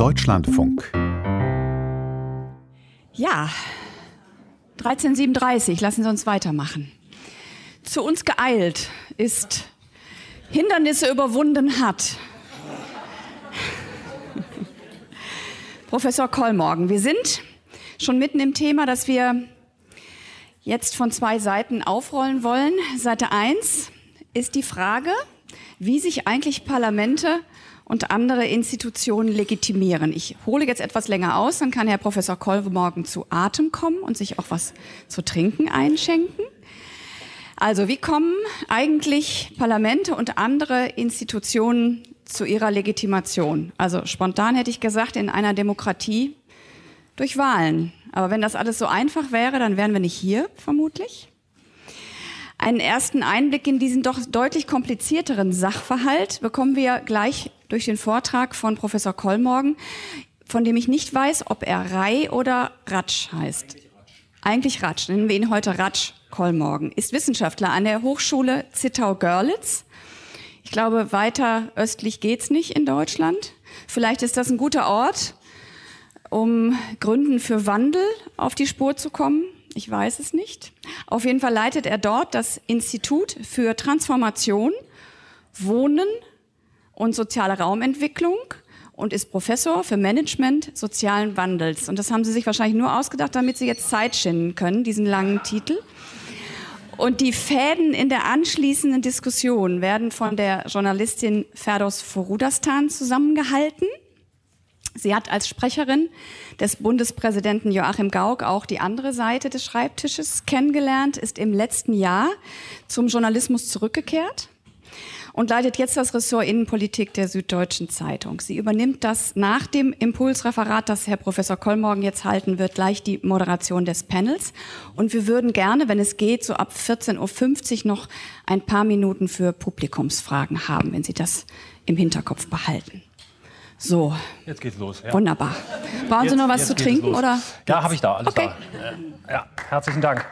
Deutschlandfunk. Ja, 1337, lassen Sie uns weitermachen. Zu uns geeilt ist, Hindernisse überwunden hat. Professor Kollmorgen, wir sind schon mitten im Thema, das wir jetzt von zwei Seiten aufrollen wollen. Seite 1 ist die Frage, wie sich eigentlich Parlamente und andere Institutionen legitimieren. Ich hole jetzt etwas länger aus, dann kann Herr Professor Kolbe morgen zu Atem kommen und sich auch was zu trinken einschenken. Also, wie kommen eigentlich Parlamente und andere Institutionen zu ihrer Legitimation? Also spontan hätte ich gesagt, in einer Demokratie durch Wahlen. Aber wenn das alles so einfach wäre, dann wären wir nicht hier, vermutlich. Einen ersten Einblick in diesen doch deutlich komplizierteren Sachverhalt bekommen wir gleich durch den Vortrag von Professor Kollmorgen, von dem ich nicht weiß, ob er Rai oder Ratsch heißt. Eigentlich Ratsch, nennen wir ihn heute Ratsch Kollmorgen, ist Wissenschaftler an der Hochschule Zittau-Görlitz. Ich glaube, weiter östlich geht's nicht in Deutschland. Vielleicht ist das ein guter Ort, um Gründen für Wandel auf die Spur zu kommen. Ich weiß es nicht. Auf jeden Fall leitet er dort das Institut für Transformation, Wohnen und soziale Raumentwicklung und ist Professor für Management sozialen Wandels. Und das haben Sie sich wahrscheinlich nur ausgedacht, damit Sie jetzt Zeit schinden können, diesen langen Titel. Und die Fäden in der anschließenden Diskussion werden von der Journalistin Ferdos Forudastan zusammengehalten. Sie hat als Sprecherin des Bundespräsidenten Joachim Gauck auch die andere Seite des Schreibtisches kennengelernt, ist im letzten Jahr zum Journalismus zurückgekehrt und leitet jetzt das Ressort Innenpolitik der Süddeutschen Zeitung. Sie übernimmt das nach dem Impulsreferat, das Herr Professor Kollmorgen jetzt halten wird, gleich die Moderation des Panels. Und wir würden gerne, wenn es geht, so ab 14.50 Uhr noch ein paar Minuten für Publikumsfragen haben, wenn Sie das im Hinterkopf behalten. So. Jetzt geht's los. Ja. Wunderbar. Brauchen jetzt, Sie noch was zu trinken oder? Ja, habe ich da. Alles okay. da. Ja, herzlichen Dank.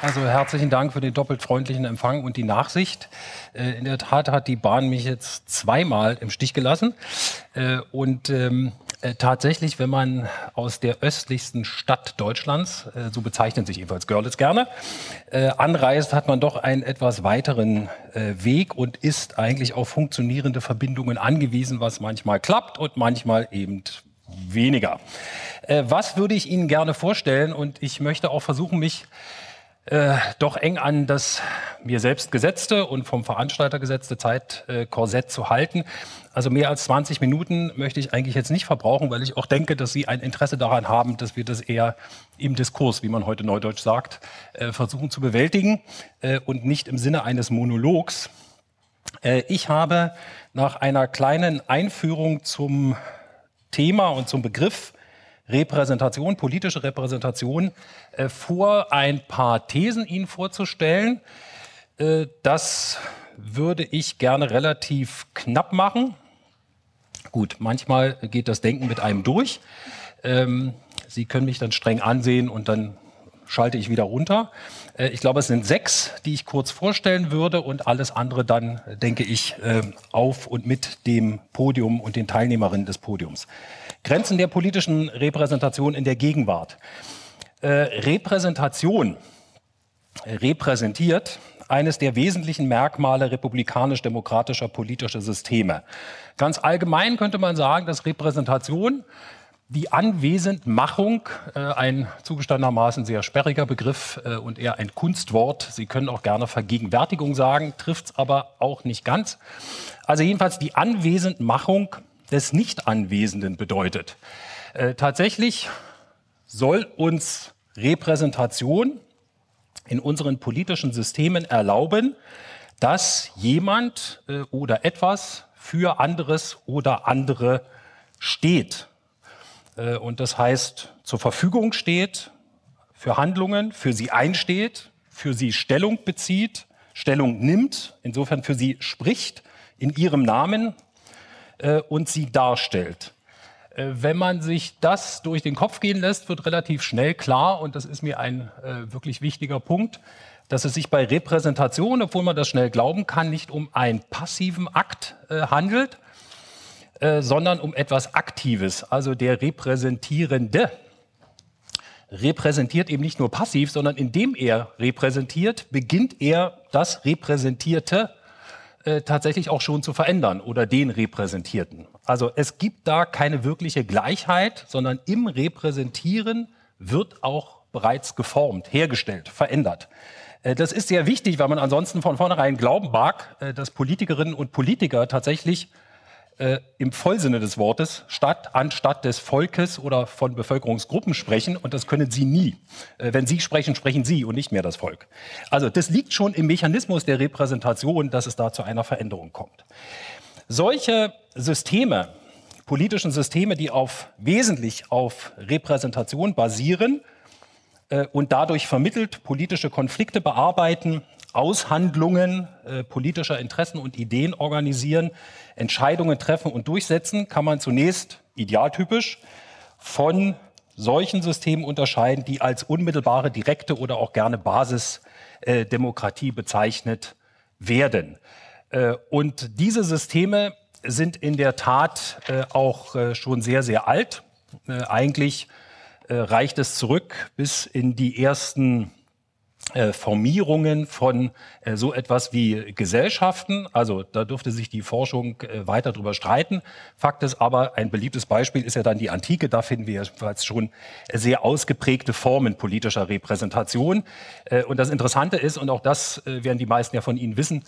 Also herzlichen Dank für den doppelt freundlichen Empfang und die Nachsicht. Äh, in der Tat hat die Bahn mich jetzt zweimal im Stich gelassen. Äh, und ähm, äh, tatsächlich, wenn man aus der östlichsten Stadt Deutschlands, äh, so bezeichnet sich jedenfalls Görlitz gerne, äh, anreist, hat man doch einen etwas weiteren äh, Weg und ist eigentlich auf funktionierende Verbindungen angewiesen, was manchmal klappt und manchmal eben weniger. Äh, was würde ich Ihnen gerne vorstellen? Und ich möchte auch versuchen, mich äh, doch eng an das mir selbst gesetzte und vom Veranstalter gesetzte Zeitkorsett äh, zu halten. Also mehr als 20 Minuten möchte ich eigentlich jetzt nicht verbrauchen, weil ich auch denke, dass Sie ein Interesse daran haben, dass wir das eher im Diskurs, wie man heute neudeutsch sagt, äh, versuchen zu bewältigen äh, und nicht im Sinne eines Monologs. Äh, ich habe nach einer kleinen Einführung zum Thema und zum Begriff Repräsentation, politische Repräsentation, äh, vor, ein paar Thesen Ihnen vorzustellen. Äh, das würde ich gerne relativ knapp machen. Gut, manchmal geht das Denken mit einem durch. Ähm, Sie können mich dann streng ansehen und dann schalte ich wieder runter. Äh, ich glaube, es sind sechs, die ich kurz vorstellen würde und alles andere dann, denke ich, äh, auf und mit dem Podium und den Teilnehmerinnen des Podiums. Grenzen der politischen Repräsentation in der Gegenwart. Äh, Repräsentation repräsentiert eines der wesentlichen Merkmale republikanisch-demokratischer politischer Systeme. Ganz allgemein könnte man sagen, dass Repräsentation die Anwesendmachung, äh, ein zugestandenermaßen sehr sperriger Begriff äh, und eher ein Kunstwort. Sie können auch gerne Vergegenwärtigung sagen, trifft es aber auch nicht ganz. Also jedenfalls die Anwesendmachung des Nichtanwesenden bedeutet. Äh, tatsächlich soll uns Repräsentation in unseren politischen Systemen erlauben, dass jemand äh, oder etwas für anderes oder andere steht. Äh, und das heißt, zur Verfügung steht, für Handlungen, für sie einsteht, für sie Stellung bezieht, Stellung nimmt, insofern für sie spricht, in ihrem Namen äh, und sie darstellt. Äh, wenn man sich das durch den Kopf gehen lässt, wird relativ schnell klar, und das ist mir ein wirklich wichtiger Punkt, dass es sich bei Repräsentation, obwohl man das schnell glauben kann, nicht um einen passiven Akt handelt, äh, sondern um etwas Aktives. Also der Repräsentierende repräsentiert eben nicht nur passiv, sondern indem er repräsentiert, beginnt er das Repräsentierte äh, tatsächlich auch schon zu verändern oder den Repräsentierten. Also es gibt da keine wirkliche Gleichheit, sondern im Repräsentieren wird auch bereits geformt, hergestellt, verändert. Äh, das ist sehr wichtig, weil man ansonsten von vornherein glauben mag, äh, dass Politikerinnen und Politiker tatsächlich äh, im Vollsinne des Wortes statt anstatt des Volkes oder von Bevölkerungsgruppen sprechen und das können sie nie. Äh, wenn sie sprechen, sprechen sie und nicht mehr das Volk. Also das liegt schon im Mechanismus der Repräsentation, dass es da zu einer Veränderung kommt. Solche Systeme, politischen Systeme, die auf wesentlich auf Repräsentation basieren, äh, und dadurch vermittelt politische Konflikte bearbeiten, Aushandlungen äh, politischer Interessen und Ideen organisieren, Entscheidungen treffen und durchsetzen, kann man zunächst idealtypisch von solchen Systemen unterscheiden, die als unmittelbare, direkte oder auch gerne Basisdemokratie äh, bezeichnet werden. Äh, und diese Systeme sind in der Tat äh, auch äh, schon sehr, sehr alt. Äh, eigentlich reicht es zurück bis in die ersten äh, Formierungen von äh, so etwas wie Gesellschaften. Also da dürfte sich die Forschung äh, weiter darüber streiten. Fakt ist aber, ein beliebtes Beispiel ist ja dann die Antike. Da finden wir jedenfalls schon sehr ausgeprägte Formen politischer Repräsentation. Und das Interessante ist, und auch das werden die meisten ja von Ihnen wissen,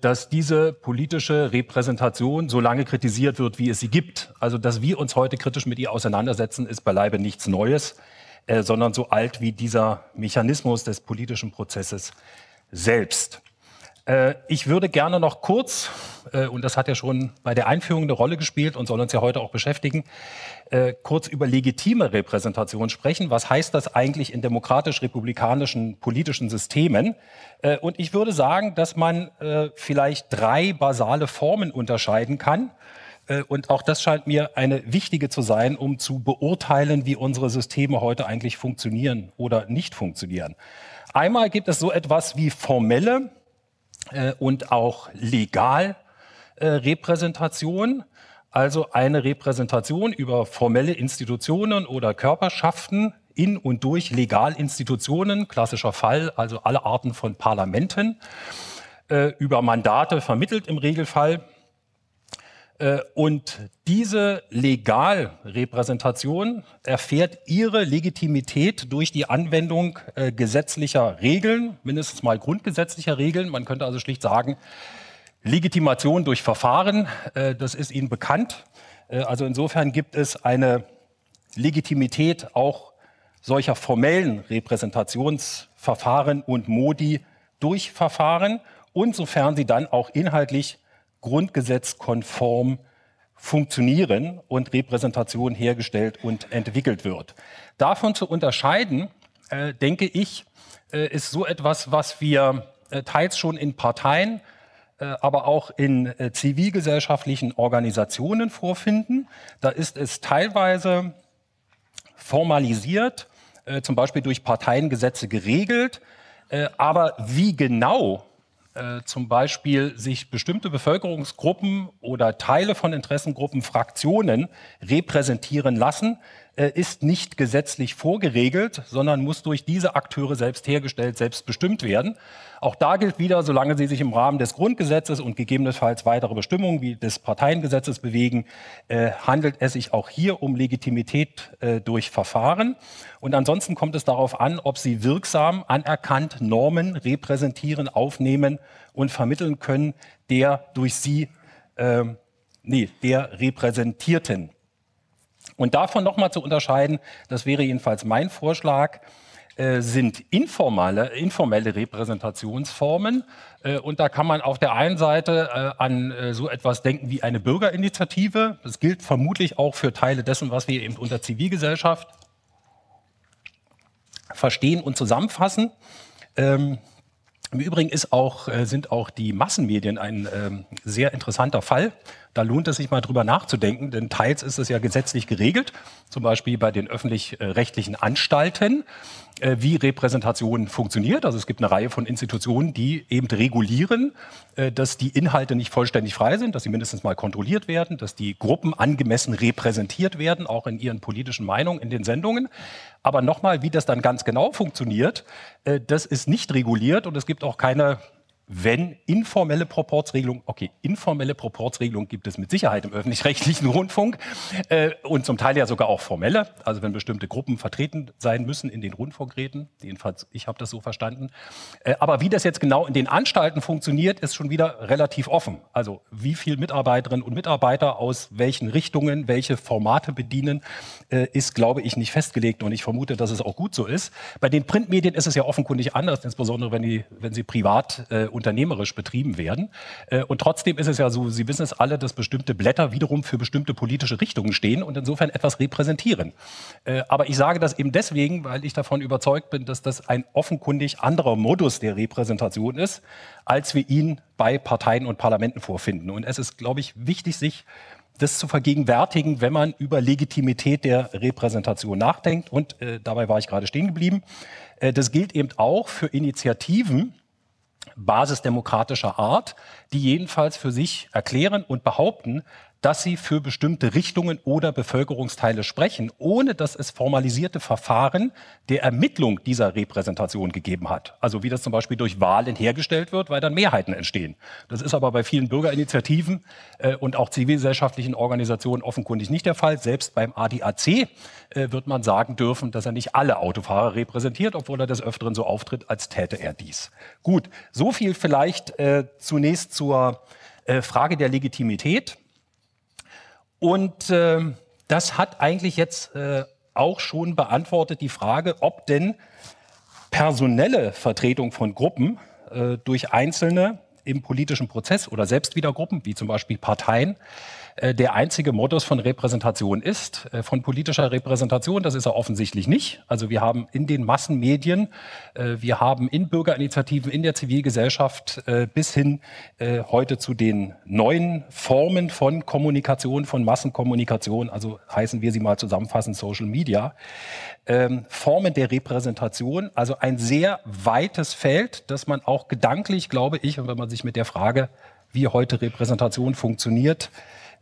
dass diese politische Repräsentation so lange kritisiert wird, wie es sie gibt. Also, dass wir uns heute kritisch mit ihr auseinandersetzen, ist beileibe nichts Neues. Äh, sondern so alt wie dieser Mechanismus des politischen Prozesses selbst. Äh, ich würde gerne noch kurz, äh, und das hat ja schon bei der Einführung eine Rolle gespielt und soll uns ja heute auch beschäftigen, äh, kurz über legitime Repräsentation sprechen. Was heißt das eigentlich in demokratisch-republikanischen politischen Systemen? Äh, und ich würde sagen, dass man äh, vielleicht drei basale Formen unterscheiden kann und auch das scheint mir eine wichtige zu sein, um zu beurteilen, wie unsere Systeme heute eigentlich funktionieren oder nicht funktionieren. Einmal gibt es so etwas wie formelle äh, und auch legal äh, Repräsentation, also eine Repräsentation über formelle Institutionen oder Körperschaften in und durch Legalinstitutionen, klassischer Fall, also alle Arten von Parlamenten, äh, über Mandate vermittelt im Regelfall äh, und diese Legalrepräsentation erfährt ihre Legitimität durch die Anwendung äh, gesetzlicher Regeln, mindestens mal grundgesetzlicher Regeln. Man könnte also schlicht sagen, Legitimation durch Verfahren, äh, das ist Ihnen bekannt. Also insofern gibt es eine Legitimität auch solcher formellen Repräsentationsverfahren und Modi durch Verfahren und sofern sie dann auch inhaltlich grundgesetzkonform funktionieren und Repräsentation hergestellt und entwickelt wird. Davon zu unterscheiden, äh, denke ich, äh, ist so etwas, was wir äh, teils schon in Parteien, äh, aber auch in äh, zivilgesellschaftlichen Organisationen vorfinden. Da ist es teilweise formalisiert, äh, zum Beispiel durch Parteiengesetze geregelt. aber wie genau äh, zum Beispiel sich bestimmte Bevölkerungsgruppen oder Teile von Interessengruppen, Fraktionen repräsentieren lassen, ist nicht gesetzlich vorgeregelt, sondern muss durch diese Akteure selbst hergestellt, selbst bestimmt werden. Auch da gilt wieder, solange sie sich im Rahmen des Grundgesetzes und gegebenenfalls weitere Bestimmungen wie des Parteiengesetzes bewegen, äh, handelt es sich auch hier um Legitimität äh, durch Verfahren. Und ansonsten kommt es darauf an, ob sie wirksam, anerkannt Normen repräsentieren, aufnehmen und vermitteln können, der durch sie, äh, nee, der Repräsentierten. Und davon nochmal zu unterscheiden, das wäre jedenfalls mein Vorschlag, äh, sind informale, informelle Repräsentationsformen. Äh, und da kann man auf der einen Seite äh, an so etwas denken wie eine Bürgerinitiative. Das gilt vermutlich auch für Teile dessen, was wir eben unter Zivilgesellschaft verstehen und zusammenfassen. Ähm, Im Übrigen ist auch, äh, sind auch die Massenmedien ein ähm, sehr interessanter Fall. Da lohnt es sich mal drüber nachzudenken, denn teils ist es ja gesetzlich geregelt, zum Beispiel bei den öffentlich-rechtlichen Anstalten, äh, wie Repräsentation funktioniert. Also es gibt eine Reihe von Institutionen, die eben regulieren, äh, dass die Inhalte nicht vollständig frei sind, dass sie mindestens mal kontrolliert werden, dass die Gruppen angemessen repräsentiert werden, auch in ihren politischen Meinungen in den Sendungen. Aber nochmal, wie das dann ganz genau funktioniert, äh, das ist nicht reguliert und es gibt auch keine wenn informelle Proportsregelung, okay, informelle Proportsregelung gibt es mit Sicherheit im öffentlich-rechtlichen Rundfunk äh, und zum Teil ja sogar auch formelle, also wenn bestimmte Gruppen vertreten sein müssen in den Rundfunkräten, jedenfalls ich habe das so verstanden. Äh, aber wie das jetzt genau in den Anstalten funktioniert, ist schon wieder relativ offen. Also wie viel Mitarbeiterinnen und Mitarbeiter aus welchen Richtungen welche Formate bedienen, äh, ist, glaube ich, nicht festgelegt und ich vermute, dass es auch gut so ist. Bei den Printmedien ist es ja offenkundig anders, insbesondere wenn, die, wenn sie privat äh, unternehmerisch betrieben werden. Äh, und trotzdem ist es ja so, Sie wissen es alle, dass bestimmte Blätter wiederum für bestimmte politische Richtungen stehen und insofern etwas repräsentieren. Äh, aber ich sage das eben deswegen, weil ich davon überzeugt bin, dass das ein offenkundig anderer Modus der Repräsentation ist, als wir ihn bei Parteien und Parlamenten vorfinden. Und es ist, glaube ich, wichtig, sich das zu vergegenwärtigen, wenn man über Legitimität der Repräsentation nachdenkt. Und äh, dabei war ich gerade stehen geblieben. Äh, das gilt eben auch für Initiativen, basisdemokratischer Art, die jedenfalls für sich erklären und behaupten, dass sie für bestimmte Richtungen oder Bevölkerungsteile sprechen, ohne dass es formalisierte Verfahren der Ermittlung dieser Repräsentation gegeben hat. Also wie das zum Beispiel durch Wahlen hergestellt wird, weil dann Mehrheiten entstehen. Das ist aber bei vielen Bürgerinitiativen äh, und auch zivilgesellschaftlichen Organisationen offenkundig nicht der Fall. Selbst beim ADAC äh, wird man sagen dürfen, dass er nicht alle Autofahrer repräsentiert, obwohl er des Öfteren so auftritt, als täte er dies. Gut, so viel vielleicht äh, zunächst zur äh, Frage der Legitimität. Und äh, das hat eigentlich jetzt äh, auch schon beantwortet die Frage, ob denn personelle Vertretung von Gruppen äh, durch Einzelne im politischen Prozess oder selbst wieder Gruppen, wie zum Beispiel Parteien, der einzige Modus von Repräsentation ist. Äh, von politischer Repräsentation, das ist er offensichtlich nicht. Also wir haben in den Massenmedien, äh, wir haben in Bürgerinitiativen, in der Zivilgesellschaft bis hin heute zu den neuen Formen von Kommunikation, von Massenkommunikation, also heißen wir sie mal zusammenfassend Social Media, ähm, Formen der Repräsentation, also ein sehr weites Feld, das man auch gedanklich, glaube ich, und wenn man sich mit der Frage, wie heute Repräsentation funktioniert,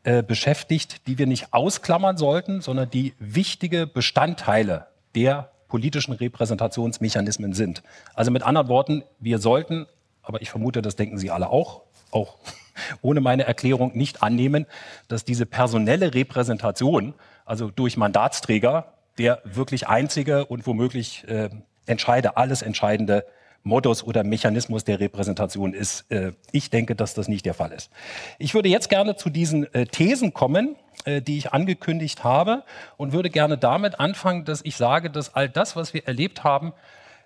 äh, beschäftigt, die wir nicht ausklammern sollten, sondern die wichtige Bestandteile der politischen Repräsentationsmechanismen sind. Also mit anderen Worten, wir sollten, aber ich vermute, das denken Sie alle auch, auch ohne meine Erklärung nicht annehmen, dass diese personelle Repräsentation, also durch Mandatsträger, der wirklich einzige und womöglich äh, entscheide, alles entscheidende Modus oder Mechanismus der Repräsentation ist. Äh, ich denke, dass das nicht der Fall ist. Ich würde jetzt gerne zu diesen äh, Thesen kommen, äh, die ich angekündigt habe und würde gerne damit anfangen, dass ich sage, dass all das, was wir erlebt haben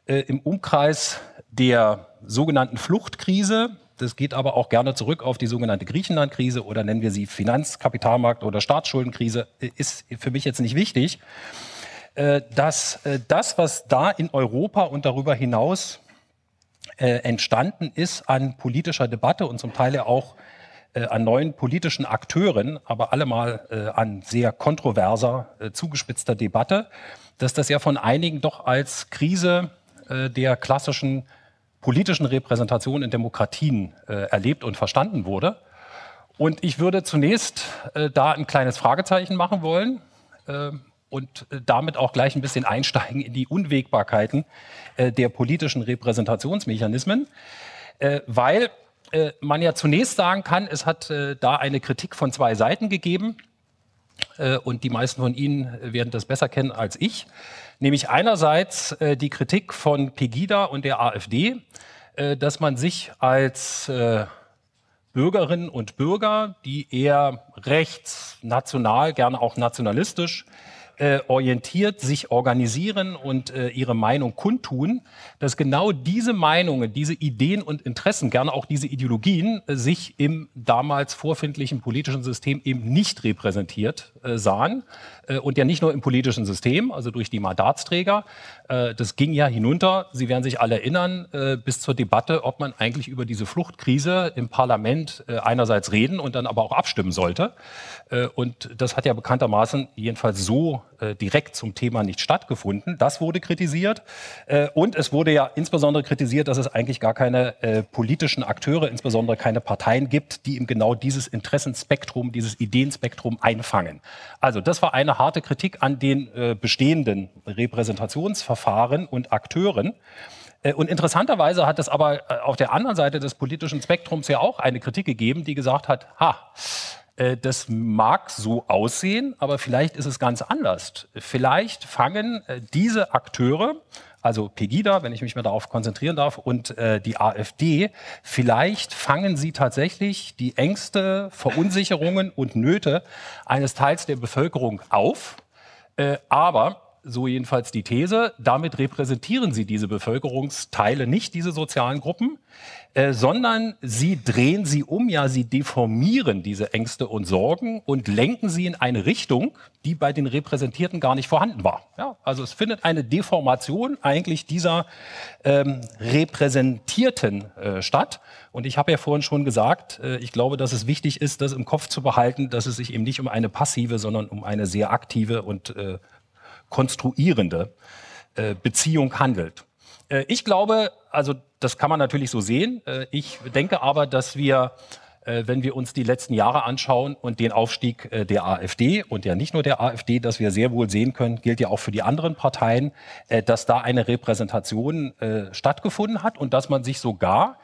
im Umkreis der sogenannten Fluchtkrise, das geht aber auch gerne zurück auf die sogenannte Griechenland-Krise oder nennen wir sie Finanzkapitalmarkt- oder Staatsschuldenkrise, ist für mich jetzt nicht wichtig, dass das, was da in Europa und darüber hinaus äh, entstanden ist an politischer Debatte und zum Teil ja auch äh, an neuen politischen Akteuren, aber allemal äh, an sehr kontroverser, äh, zugespitzter Debatte, dass das ja von einigen doch als Krise äh, der klassischen politischen Repräsentation in Demokratien äh, erlebt und verstanden wurde. Und ich würde zunächst da ein kleines Fragezeichen machen wollen und äh, damit auch gleich ein bisschen einsteigen in die Unwägbarkeiten äh, der politischen Repräsentationsmechanismen, äh, weil man ja zunächst sagen kann, es hat da eine Kritik von zwei Seiten gegeben und die meisten von Ihnen werden das besser kennen als ich, nämlich einerseits die Kritik von Pegida und der AfD, dass man sich als Bürgerinnen und Bürger, die eher rechts, national, gerne auch nationalistisch äh, orientiert sich organisieren und äh, ihre Meinung kundtun, dass genau diese Meinungen, diese Ideen und Interessen, gerne auch diese Ideologien, äh, sich im damals vorfindlichen politischen System eben nicht repräsentiert äh, sahen. Äh, und ja nicht nur im politischen System, also durch die Mandatsträger. Äh, das ging ja hinunter, Sie werden sich alle erinnern, bis zur Debatte, ob man eigentlich über diese Fluchtkrise im Parlament einerseits reden und dann aber auch abstimmen sollte. Und das hat ja bekanntermaßen jedenfalls so äh, direkt zum Thema nicht stattgefunden. Das wurde kritisiert. Äh, und es wurde ja insbesondere kritisiert, dass es eigentlich gar keine äh, politischen Akteure, insbesondere keine Parteien gibt, die eben genau dieses Interessenspektrum, dieses Ideenspektrum einfangen. Also das war eine harte Kritik an den äh, bestehenden Repräsentationsverfahren und Akteuren. Äh, und interessanterweise hat es aber äh, auf der anderen Seite des politischen Spektrums ja auch eine Kritik gegeben, die gesagt hat, ha, äh, das mag so aussehen, aber vielleicht ist es ganz anders. Vielleicht fangen diese Akteure, also Pegida, wenn ich mich mal darauf konzentrieren darf, und äh, die AfD, vielleicht fangen sie tatsächlich die Ängste, Verunsicherungen und Nöte eines Teils der Bevölkerung auf. aber so jedenfalls die These, damit repräsentieren sie diese Bevölkerungsteile nicht, diese sozialen Gruppen, äh, sondern sie drehen sie um, ja, sie deformieren diese Ängste und Sorgen und lenken sie in eine Richtung, die bei den Repräsentierten gar nicht vorhanden war. Ja, also es findet eine Deformation eigentlich dieser ähm, Repräsentierten äh, statt. Und ich habe ja vorhin schon gesagt, äh, ich glaube, dass es wichtig ist, das im Kopf zu behalten, dass es sich eben nicht um eine passive, sondern um eine sehr aktive und äh, konstruierende äh, Beziehung handelt. Äh, ich glaube, also das kann man natürlich so sehen. Äh, ich denke aber, dass wir äh, wenn wir uns die letzten Jahre anschauen und den Aufstieg der AfD und ja nicht nur der AfD, dass wir sehr wohl sehen können, gilt ja auch für die anderen Parteien, dass da eine Repräsentation stattgefunden hat und dass man sich sogar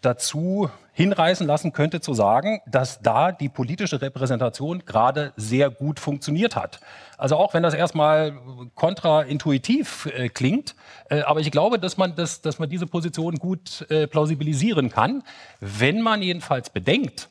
dazu hinreißen lassen könnte zu sagen, dass da die politische Repräsentation gerade sehr gut funktioniert hat. Also auch wenn das erstmal kontraintuitiv äh, klingt, äh, aber ich glaube, dass man, das, dass man diese Position gut äh, plausibilisieren kann, wenn man jedenfalls bedenkt,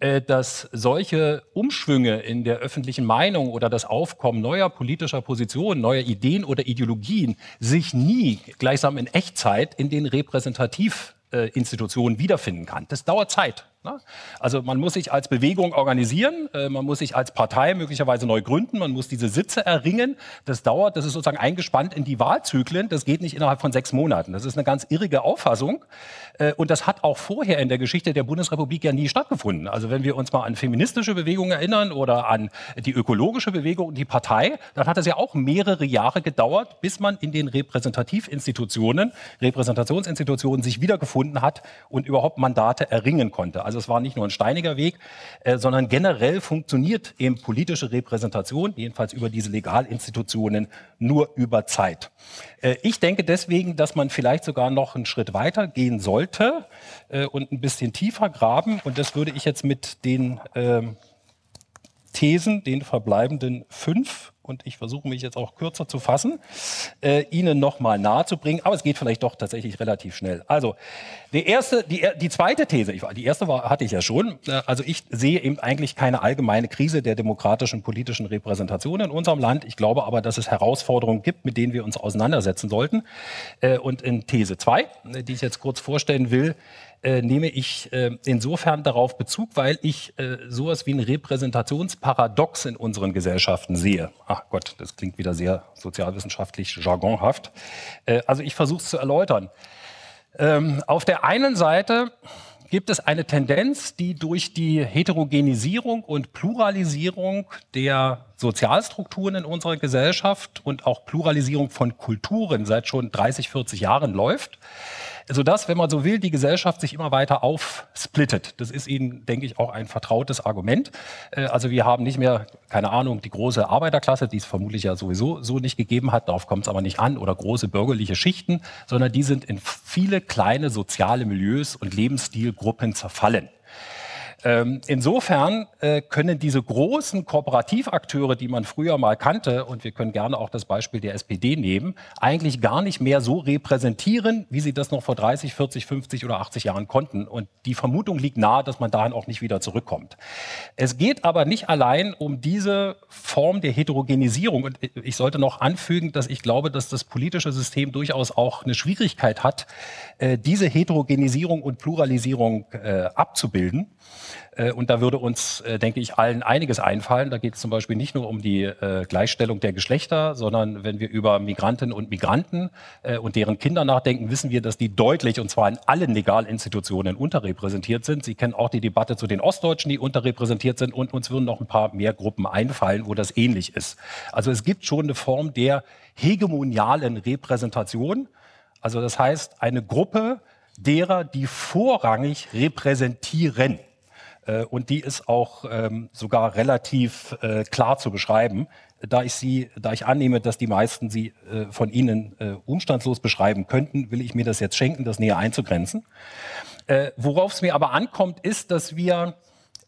äh, dass solche Umschwünge in der öffentlichen Meinung oder das Aufkommen neuer politischer Positionen, neuer Ideen oder Ideologien sich nie gleichsam in Echtzeit in den repräsentativ Institutionen wiederfinden kann. Das dauert Zeit. Ne? Also man muss sich als Bewegung organisieren, äh, man muss sich als Partei möglicherweise neu gründen, man muss diese Sitze erringen. Das dauert, das ist sozusagen eingespannt in die Wahlzyklen. Das geht nicht innerhalb von sechs Monaten. Das ist eine ganz irrige Auffassung. Äh, und das hat auch vorher in der Geschichte der Bundesrepublik ja nie stattgefunden. Also wenn wir uns mal an feministische Bewegungen erinnern oder an die ökologische Bewegung und die Partei, dann hat es ja auch mehrere Jahre gedauert, bis man in den Repräsentativinstitutionen, Repräsentationsinstitutionen sich wiedergefunden hat und überhaupt Mandate erringen konnte. Also also es war nicht nur ein steiniger Weg, äh, sondern generell funktioniert eben politische Repräsentation, jedenfalls über diese Legalinstitutionen, nur über Zeit. Äh, ich denke deswegen, dass man vielleicht sogar noch einen Schritt weiter gehen sollte äh, und ein bisschen tiefer graben. Und das würde ich jetzt mit den ähm, Thesen, den verbleibenden fünf, und ich versuche mich jetzt auch kürzer zu fassen, äh, Ihnen nochmal nahezubringen. Aber es geht vielleicht doch tatsächlich relativ schnell. Also die erste, die, die zweite These, ich, die erste war, hatte ich ja schon. Äh, also ich sehe eben eigentlich keine allgemeine Krise der demokratischen politischen Repräsentation in unserem Land. Ich glaube aber, dass es Herausforderungen gibt, mit denen wir uns auseinandersetzen sollten. Äh, und in These zwei, die ich jetzt kurz vorstellen will, äh, nehme ich äh, insofern darauf Bezug, weil ich äh, sowas wie ein Repräsentationsparadox in unseren Gesellschaften sehe. Ach Gott, das klingt wieder sehr sozialwissenschaftlich jargonhaft. Äh, also ich versuche es zu erläutern. Ähm, auf der einen Seite gibt es eine Tendenz, die durch die Heterogenisierung und Pluralisierung der Sozialstrukturen in unserer Gesellschaft und auch Pluralisierung von Kulturen seit schon 30, 40 Jahren läuft sodass, wenn man so will, die Gesellschaft sich immer weiter aufsplittet. Das ist Ihnen, denke ich, auch ein vertrautes Argument. Äh, also wir haben nicht mehr, keine Ahnung, die große Arbeiterklasse, die es vermutlich ja sowieso so nicht gegeben hat, darauf kommt es aber nicht an, oder große bürgerliche Schichten, sondern die sind in viele kleine soziale Milieus und Lebensstilgruppen zerfallen. Ähm, insofern äh, können diese großen Kooperativakteure, die man früher mal kannte, und wir können gerne auch das Beispiel der SPD nehmen, eigentlich gar nicht mehr so repräsentieren, wie sie das noch vor 30, 40, 50 oder 80 Jahren konnten. Und die Vermutung liegt nahe, dass man dahin auch nicht wieder zurückkommt. Es geht aber nicht allein um diese Form der Heterogenisierung. Und ich sollte noch anfügen, dass ich glaube, dass das politische System durchaus auch eine Schwierigkeit hat, äh, diese Heterogenisierung und Pluralisierung äh, abzubilden. Äh, und da würde uns, äh, denke ich, allen einiges einfallen. Da geht es zum Beispiel nicht nur um die äh, Gleichstellung der Geschlechter, sondern wenn wir über Migrantinnen und Migranten und deren Kinder nachdenken, wissen wir, dass die deutlich, und zwar in allen Legalinstitutionen, unterrepräsentiert sind. Sie kennen auch die Debatte zu den Ostdeutschen, die unterrepräsentiert sind. Und uns würden noch ein paar mehr Gruppen einfallen, wo das ähnlich ist. Also es gibt schon eine Form der hegemonialen Repräsentation. Also das heißt, eine Gruppe derer, die vorrangig repräsentieren. Äh, und die ist auch ähm, sogar relativ äh, klar zu beschreiben, da ich sie, da ich annehme, dass die meisten sie äh, von Ihnen äh, umstandslos beschreiben könnten, will ich mir das jetzt schenken, das näher einzugrenzen. Äh, worauf es mir aber ankommt, ist, dass wir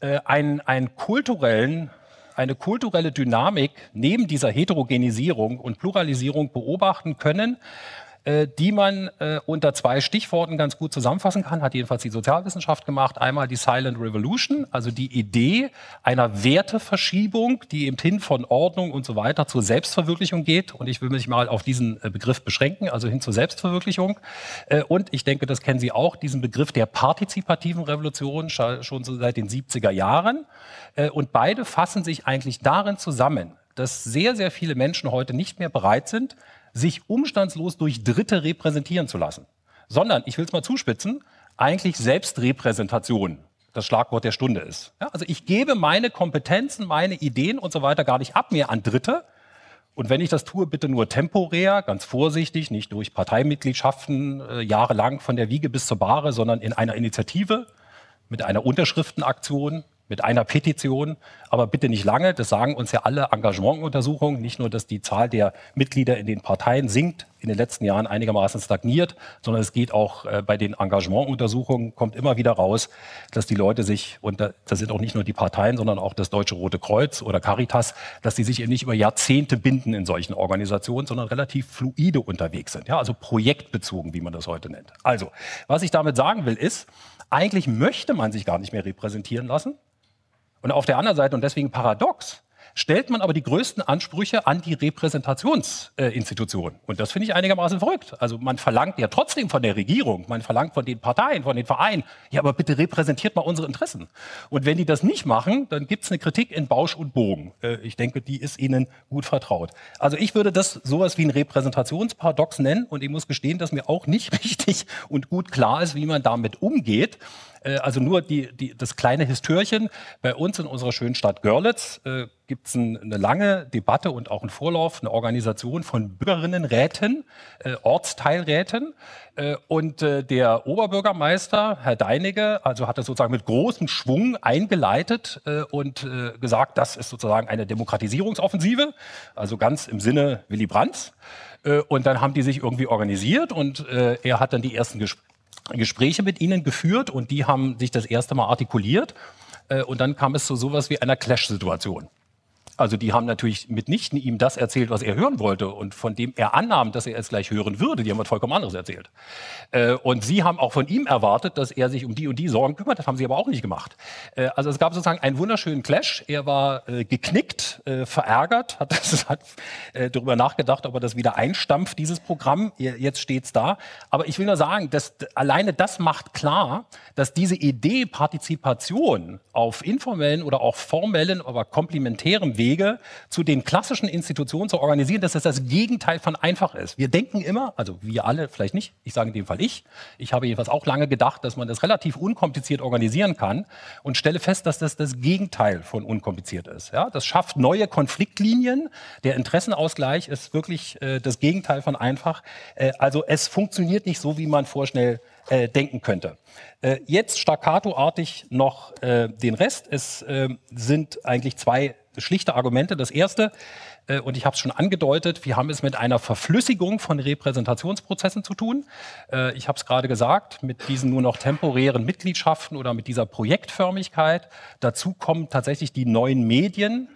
äh, einen, einen kulturellen eine kulturelle Dynamik neben dieser Heterogenisierung und Pluralisierung beobachten können, die man äh, unter zwei Stichworten ganz gut zusammenfassen kann, hat jedenfalls die Sozialwissenschaft gemacht. Einmal die Silent Revolution, also die Idee einer Werteverschiebung, die eben hin von Ordnung und so weiter zur Selbstverwirklichung geht. Und ich will mich mal auf diesen äh, Begriff beschränken, also hin zur Selbstverwirklichung. Äh, und ich denke, das kennen Sie auch, diesen Begriff der partizipativen Revolution schon seit den 70er Jahren. Äh, und beide fassen sich eigentlich darin zusammen, dass sehr, sehr viele Menschen heute nicht mehr bereit sind, sich umstandslos durch Dritte repräsentieren zu lassen, sondern, ich will es mal zuspitzen, eigentlich Selbstrepräsentation das Schlagwort der Stunde ist. Ja, also ich gebe meine Kompetenzen, meine Ideen und so weiter gar nicht ab mehr an Dritte. Und wenn ich das tue, bitte nur temporär, ganz vorsichtig, nicht durch Parteimitgliedschaften äh, jahrelang von der Wiege bis zur Bahre, sondern in einer Initiative mit einer Unterschriftenaktion, mit einer Petition, aber bitte nicht lange. Das sagen uns ja alle Engagementuntersuchungen. Nicht nur, dass die Zahl der Mitglieder in den Parteien sinkt, in den letzten Jahren einigermaßen stagniert, sondern es geht auch äh, bei den Engagementuntersuchungen, kommt immer wieder raus, dass die Leute sich, und das sind auch nicht nur die Parteien, sondern auch das Deutsche Rote Kreuz oder Caritas, dass die sich eben nicht über Jahrzehnte binden in solchen Organisationen, sondern relativ fluide unterwegs sind. Ja, also projektbezogen, wie man das heute nennt. Also, was ich damit sagen will, ist, eigentlich möchte man sich gar nicht mehr repräsentieren lassen. Und auf der anderen Seite, und deswegen paradox, stellt man aber die größten Ansprüche an die Repräsentationsinstitutionen. Äh, und das finde ich einigermaßen verrückt. Also man verlangt ja trotzdem von der Regierung, man verlangt von den Parteien, von den Vereinen, ja, aber bitte repräsentiert mal unsere Interessen. Und wenn die das nicht machen, dann gibt es eine Kritik in Bausch und Bogen. Äh, ich denke, die ist Ihnen gut vertraut. Also ich würde das sowas wie ein Repräsentationsparadox nennen und ich muss gestehen, dass mir auch nicht richtig und gut klar ist, wie man damit umgeht. Äh, also nur die, die, das kleine Histörchen. Bei uns in unserer schönen Stadt Görlitz äh, gibt es ein, eine lange Debatte und auch einen Vorlauf, eine Organisation von Bürgerinnenräten, äh, Ortsteilräten. Äh, und äh, der Oberbürgermeister, Herr Deinige, also hat das sozusagen mit großem Schwung eingeleitet und gesagt, das ist sozusagen eine Demokratisierungsoffensive, also ganz im Sinne Willy Brandts. Äh, und dann haben die sich irgendwie organisiert und äh, er hat dann die ersten Gespräche Gespräche mit ihnen geführt und die haben sich das erste Mal artikuliert. Äh, und dann kam es zu sowas wie einer Clash-Situation. Also die haben natürlich mitnichten ihm das erzählt, was er hören wollte und von dem er annahm, dass er es gleich hören würde. Die haben was vollkommen anderes erzählt. Äh, und sie haben auch von ihm erwartet, dass er sich um die und die Sorgen kümmert. Das haben sie aber auch nicht gemacht. Äh, also es gab sozusagen einen wunderschönen Clash. Er war äh, geknickt, äh, verärgert, hat, hat äh, darüber nachgedacht, ob er das wieder einstampft, dieses Programm. Jetzt steht's da. Aber ich will nur sagen, dass alleine das macht klar, dass diese Idee Partizipation auf informellen oder auch formellen, aber komplementären Weg Wege zu den klassischen Institutionen zu organisieren, dass das das Gegenteil von einfach ist. Wir denken immer, also wir alle, vielleicht nicht, ich sage in dem Fall ich, ich habe jedenfalls auch lange gedacht, dass man das relativ unkompliziert organisieren kann und stelle fest, dass das das Gegenteil von unkompliziert ist. Ja, das schafft neue Konfliktlinien. Der Interessenausgleich ist wirklich äh, das Gegenteil von einfach. Äh, also es funktioniert nicht so, wie man vorschnell äh, denken könnte. Äh, jetzt staccatoartig noch äh, den Rest. Es äh, sind eigentlich zwei schlichte Argumente. Das erste, äh, und ich habe es schon angedeutet, wir haben es mit einer Verflüssigung von Repräsentationsprozessen zu tun. Äh, ich habe es gerade gesagt, mit diesen nur noch temporären Mitgliedschaften oder mit dieser Projektförmigkeit. Dazu kommen tatsächlich die neuen Medien,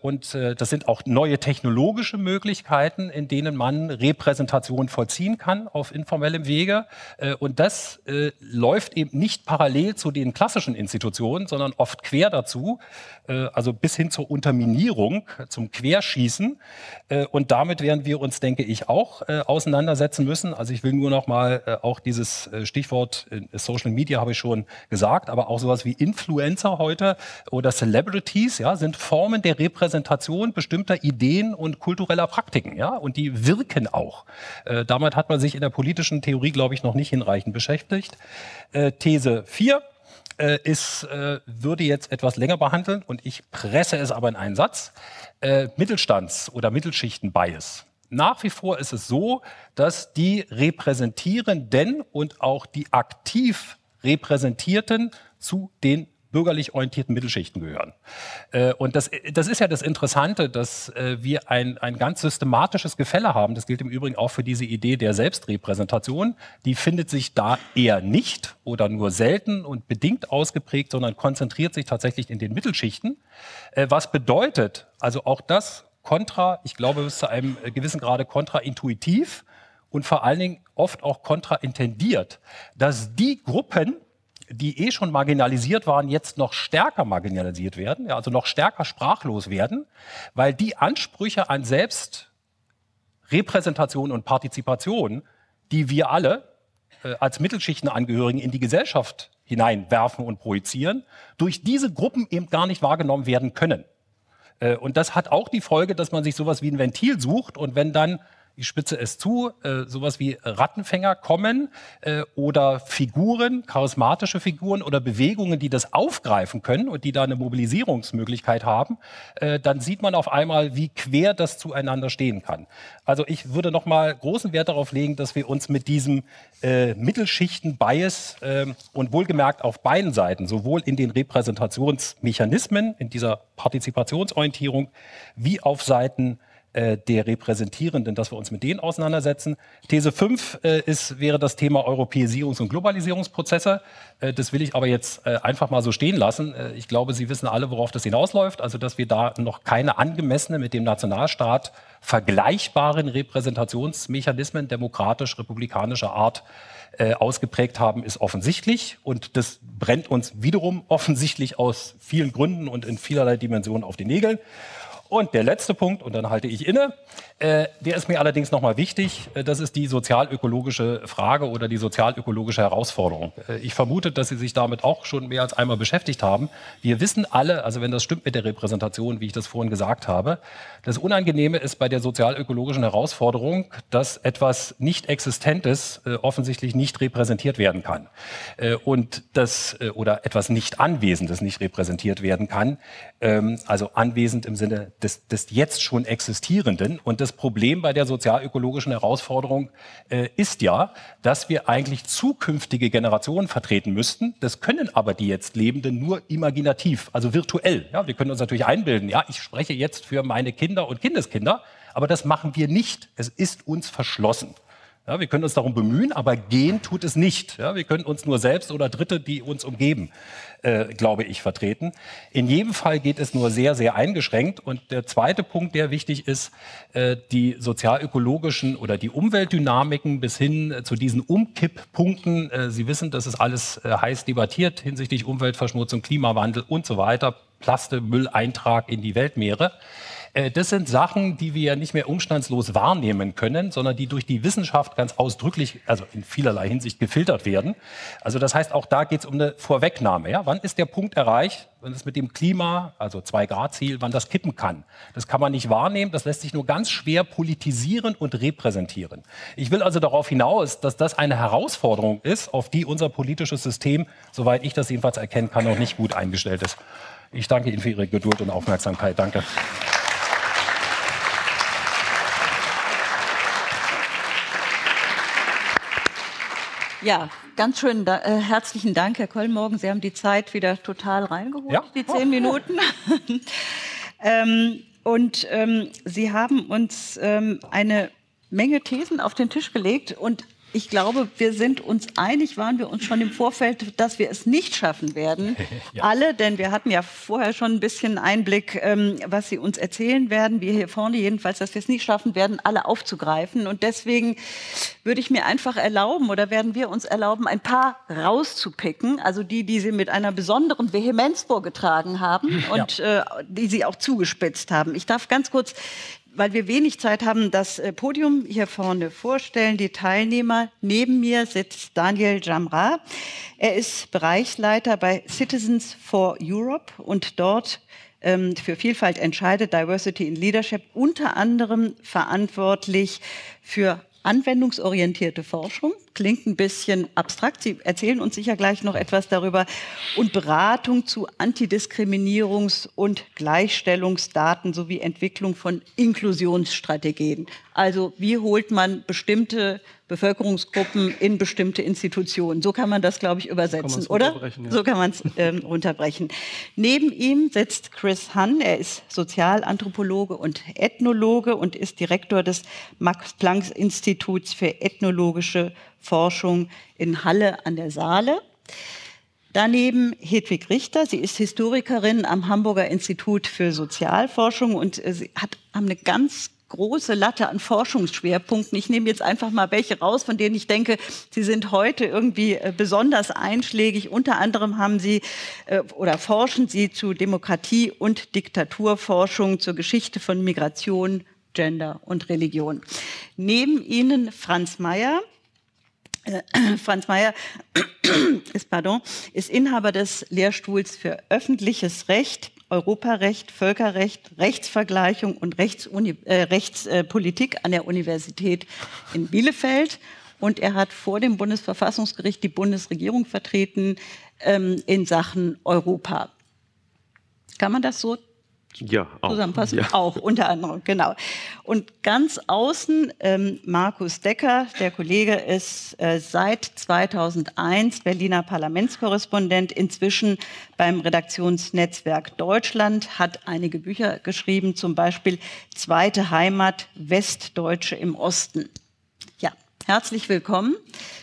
und äh, das sind auch neue technologische Möglichkeiten, in denen man Repräsentation vollziehen kann auf informellem Wege. Äh, und das läuft eben nicht parallel zu den klassischen Institutionen, sondern oft quer dazu, also bis hin zur Unterminierung, zum Querschießen. Und damit werden wir uns, denke ich, auch auseinandersetzen müssen. Also ich will nur noch mal auch dieses Stichwort Social Media habe ich schon gesagt, aber auch sowas wie Influencer heute oder Celebrities, ja, sind Formen der der Repräsentation bestimmter Ideen und kultureller Praktiken, ja, und die wirken auch. Äh, damit hat man sich in der politischen Theorie, glaube ich, noch nicht hinreichend beschäftigt. Äh, These 4 äh, ist, äh, würde jetzt etwas länger behandeln und ich presse es aber in einen Satz. Äh, Mittelstands- oder Mittelschichten-Bias. Nach wie vor ist es so, dass die Repräsentierenden und auch die aktiv Repräsentierten zu den bürgerlich orientierten Mittelschichten gehören. Äh, und das, das ist ja das Interessante, dass äh, wir ein, ein ganz systematisches Gefälle haben. Das gilt im Übrigen auch für diese Idee der Selbstrepräsentation. Die findet sich da eher nicht oder nur selten und bedingt ausgeprägt, sondern konzentriert sich tatsächlich in den Mittelschichten. Äh, was bedeutet, also auch das kontra, ich glaube bis zu einem gewissen Grade kontraintuitiv und vor allen Dingen oft auch kontraintendiert, dass die Gruppen, die eh schon marginalisiert waren, jetzt noch stärker marginalisiert werden, ja, also noch stärker sprachlos werden, weil die Ansprüche an Selbstrepräsentation und Partizipation, die wir alle äh, als Mittelschichtenangehörigen in die Gesellschaft hineinwerfen und projizieren, durch diese Gruppen eben gar nicht wahrgenommen werden können. Äh, und das hat auch die Folge, dass man sich sowas wie ein Ventil sucht und wenn dann ich spitze es zu, äh, sowas wie Rattenfänger kommen äh, oder Figuren, charismatische Figuren oder Bewegungen, die das aufgreifen können und die da eine Mobilisierungsmöglichkeit haben, äh, dann sieht man auf einmal, wie quer das zueinander stehen kann. Also ich würde noch mal großen Wert darauf legen, dass wir uns mit diesem äh, Mittelschichten-Bias äh, und wohlgemerkt auf beiden Seiten, sowohl in den Repräsentationsmechanismen, in dieser Partizipationsorientierung, wie auf Seiten äh, der Repräsentierenden, dass wir uns mit denen auseinandersetzen. These 5 äh, ist, wäre das Thema Europäisierungs- und Globalisierungsprozesse. Äh, das will ich aber jetzt äh, einfach mal so stehen lassen. Äh, ich glaube, Sie wissen alle, worauf das hinausläuft. Also, dass wir da noch keine angemessene mit dem Nationalstaat vergleichbaren Repräsentationsmechanismen demokratisch-republikanischer Art äh, ausgeprägt haben, ist offensichtlich. Und das brennt uns wiederum offensichtlich aus vielen Gründen und in vielerlei Dimensionen auf den Nägeln. Und der letzte Punkt, und dann halte ich inne, äh, der ist mir allerdings nochmal wichtig, äh, das ist die sozialökologische Frage oder die sozialökologische Herausforderung. Äh, ich vermute, dass Sie sich damit auch schon mehr als einmal beschäftigt haben. Wir wissen alle, also wenn das stimmt mit der Repräsentation, wie ich das vorhin gesagt habe, das Unangenehme ist bei der sozialökologischen Herausforderung, dass etwas nicht Existentes äh, offensichtlich nicht repräsentiert werden kann. Äh, und das, äh, oder etwas nicht Anwesendes nicht repräsentiert werden kann. Ähm, also anwesend im Sinne des, des jetzt schon Existierenden. Und das Problem bei der sozialökologischen Herausforderung äh, ist ja, dass wir eigentlich zukünftige Generationen vertreten müssten. Das können aber die jetzt Lebenden nur imaginativ, also virtuell. Ja, wir können uns natürlich einbilden, ja, ich spreche jetzt für meine Kinder und Kindeskinder, aber das machen wir nicht. Es ist uns verschlossen. Ja, wir können uns darum bemühen, aber gehen tut es nicht. Ja, wir können uns nur selbst oder Dritte, die uns umgeben, äh, glaube ich, vertreten. In jedem Fall geht es nur sehr, sehr eingeschränkt. Und der zweite Punkt, der wichtig ist, äh, die sozialökologischen oder die Umweltdynamiken bis hin äh, zu diesen Umkipppunkten. Äh, Sie wissen, das ist alles äh, heiß debattiert hinsichtlich Umweltverschmutzung, Klimawandel und so weiter. Plaste, Mülleintrag in die Weltmeere. Äh, das sind Sachen, die wir nicht mehr umstandslos wahrnehmen können, sondern die durch die Wissenschaft ganz ausdrücklich, also in vielerlei Hinsicht gefiltert werden. Also das heißt, auch da geht es um eine Vorwegnahme. Ja? Wann ist der Punkt erreicht, wenn es mit dem Klima, also Zwei-Grad-Ziel, wann das kippen kann? Das kann man nicht wahrnehmen, das lässt sich nur ganz schwer politisieren und repräsentieren. Ich will also darauf hinaus, dass das eine Herausforderung ist, auf die unser politisches System, soweit ich das jedenfalls erkennen kann, noch nicht gut eingestellt ist. Ich danke Ihnen für Ihre Geduld und Aufmerksamkeit. Danke. Ja, ganz schön äh, herzlichen Dank, Herr Kollmorgen. Sie haben die Zeit wieder total reingeholt, ja? die zehn Minuten. Ähm, und ähm, Sie haben uns ähm, eine Menge Thesen auf den Tisch gelegt und ich glaube, wir sind uns einig, waren wir uns schon im Vorfeld, dass wir es nicht schaffen werden. ja. Alle, denn wir hatten ja vorher schon ein bisschen Einblick, ähm, was Sie uns erzählen werden. Wir hier vorne jedenfalls, dass wir es nicht schaffen werden, alle aufzugreifen. Und deswegen würde ich mir einfach erlauben oder werden wir uns erlauben, ein paar rauszupicken. Also die, die Sie mit einer besonderen Vehemenz vorgetragen haben und ja. äh, die Sie auch zugespitzt haben. Ich darf ganz kurz weil wir wenig Zeit haben, das äh, Podium hier vorne vorstellen. Die Teilnehmer. Neben mir sitzt Daniel Jamra. Er ist Bereichsleiter bei Citizens for Europe und dort ähm, für Vielfalt entscheidet, Diversity in Leadership, unter anderem verantwortlich für anwendungsorientierte Forschung. Klingt ein bisschen abstrakt. Sie erzählen uns sicher gleich noch etwas darüber. Und Beratung zu Antidiskriminierungs- und Gleichstellungsdaten sowie Entwicklung von Inklusionsstrategien. Also wie holt man bestimmte Bevölkerungsgruppen in bestimmte Institutionen. So kann man das, glaube ich, übersetzen, oder? Ja. So kann man es ähm, runterbrechen. Neben ihm sitzt Chris Hahn. Er ist Sozialanthropologe und Ethnologe und ist Direktor des Max-Planck-Instituts für ethnologische Forschung in Halle an der Saale. Daneben Hedwig Richter. Sie ist Historikerin am Hamburger Institut für Sozialforschung und äh, sie hat eine ganz große Latte an Forschungsschwerpunkten. Ich nehme jetzt einfach mal welche raus, von denen ich denke, sie sind heute irgendwie äh, besonders einschlägig. Unter anderem haben sie äh, oder forschen sie zu Demokratie und Diktaturforschung, zur Geschichte von Migration, Gender und Religion. Neben ihnen Franz Mayer. Äh, Franz Mayer ist, pardon, ist Inhaber des Lehrstuhls für öffentliches Recht Europarecht, Völkerrecht, Rechtsvergleichung und Rechtsuni äh, Rechtspolitik an der Universität in Bielefeld. Und er hat vor dem Bundesverfassungsgericht die Bundesregierung vertreten ähm, in Sachen Europa. Kann man das so ja, auch. Zusammenfassen ja. auch, unter anderem, genau. Und ganz außen ähm, Markus Decker, der Kollege ist äh, seit 2001 Berliner Parlamentskorrespondent, inzwischen beim Redaktionsnetzwerk Deutschland, hat einige Bücher geschrieben, zum Beispiel Zweite Heimat, Westdeutsche im Osten. Ja, herzlich willkommen.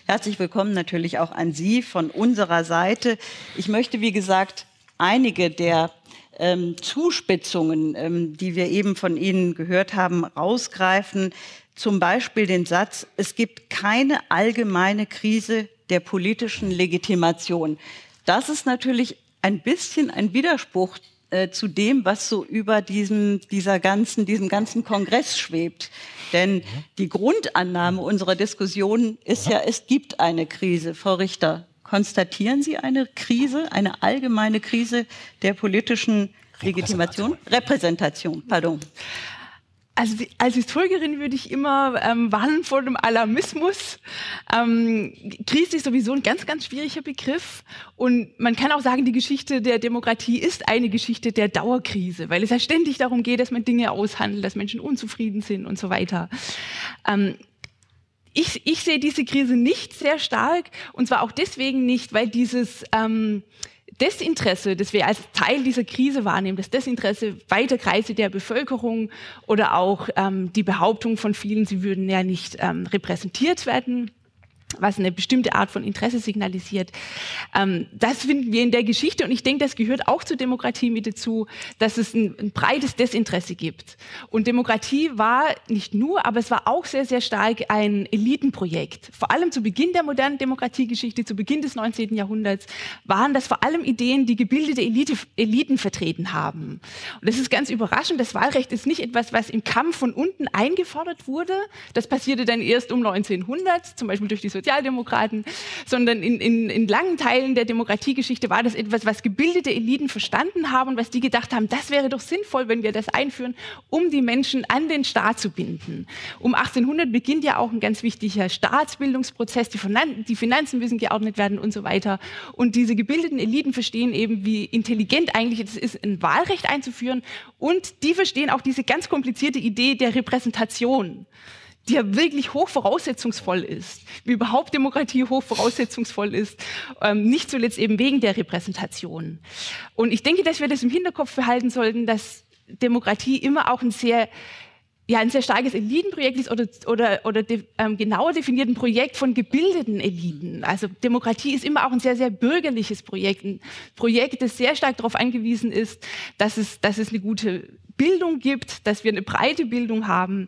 Herzlich willkommen natürlich auch an Sie von unserer Seite. Ich möchte, wie gesagt, einige der ähm, Zuspitzungen, ähm, die wir eben von Ihnen gehört haben, rausgreifen. Zum Beispiel den Satz, es gibt keine allgemeine Krise der politischen Legitimation. Das ist natürlich ein bisschen ein Widerspruch äh, zu dem, was so über diesem, dieser ganzen, diesem ganzen Kongress schwebt. Denn die Grundannahme unserer Diskussion ist ja, es gibt eine Krise. Frau Richter, Konstatieren Sie eine Krise, eine allgemeine Krise der politischen Legitimation? Repräsentation, pardon. Also als Historikerin würde ich immer ähm, warnen vor dem Alarmismus. Ähm, Krise ist sowieso ein ganz, ganz schwieriger Begriff. Und man kann auch sagen, die Geschichte der Demokratie ist eine Geschichte der Dauerkrise, weil es ja ständig darum geht, dass man Dinge aushandelt, dass Menschen unzufrieden sind und so weiter. Ähm, ich, ich sehe diese Krise nicht sehr stark und zwar auch deswegen nicht, weil dieses ähm, Desinteresse, das wir als Teil dieser Krise wahrnehmen, das Desinteresse weiter Kreise der Bevölkerung oder auch ähm, die Behauptung von vielen, sie würden ja nicht ähm, repräsentiert werden, was eine bestimmte Art von Interesse signalisiert. Ähm, das finden wir in der Geschichte und ich denke, das gehört auch zur Demokratie mit dazu, dass es ein, ein, breites Desinteresse gibt. Und Demokratie war nicht nur, aber es war auch sehr, sehr stark ein Elitenprojekt. Vor allem zu Beginn der modernen Demokratiegeschichte, zu Beginn des 19. Jahrhunderts, waren das vor allem Ideen, die gebildete Elite, Eliten vertreten haben. Und das ist ganz überraschend. Das Wahlrecht ist nicht etwas, was im Kampf von unten eingefordert wurde. Das passierte dann erst um 1900, zum Beispiel durch die Sozialdemokraten, sondern in, in, in langen Teilen der Demokratiegeschichte war das etwas, was gebildete Eliten verstanden haben und was die gedacht haben, das wäre doch sinnvoll, wenn wir das einführen, um die Menschen an den Staat zu binden. Um 1800 beginnt ja auch ein ganz wichtiger Staatsbildungsprozess, die, Finan die Finanzen müssen geordnet werden und so weiter. Und diese gebildeten Eliten verstehen eben, wie intelligent eigentlich es ist, ein Wahlrecht einzuführen und die verstehen auch diese ganz komplizierte Idee der Repräsentation die ja wirklich hochvoraussetzungsvoll ist, wie überhaupt Demokratie hochvoraussetzungsvoll ist, ähm, nicht zuletzt eben wegen der Repräsentation. Und ich denke, dass wir das im Hinterkopf behalten sollten, dass Demokratie immer auch ein sehr ja, ein sehr starkes Elitenprojekt ist oder, oder, oder de, ähm, genauer definiert ein Projekt von gebildeten Eliten. Also Demokratie ist immer auch ein sehr, sehr bürgerliches Projekt. Ein Projekt, das sehr stark darauf angewiesen ist, dass es, dass es eine gute Bildung gibt, dass wir eine breite Bildung haben,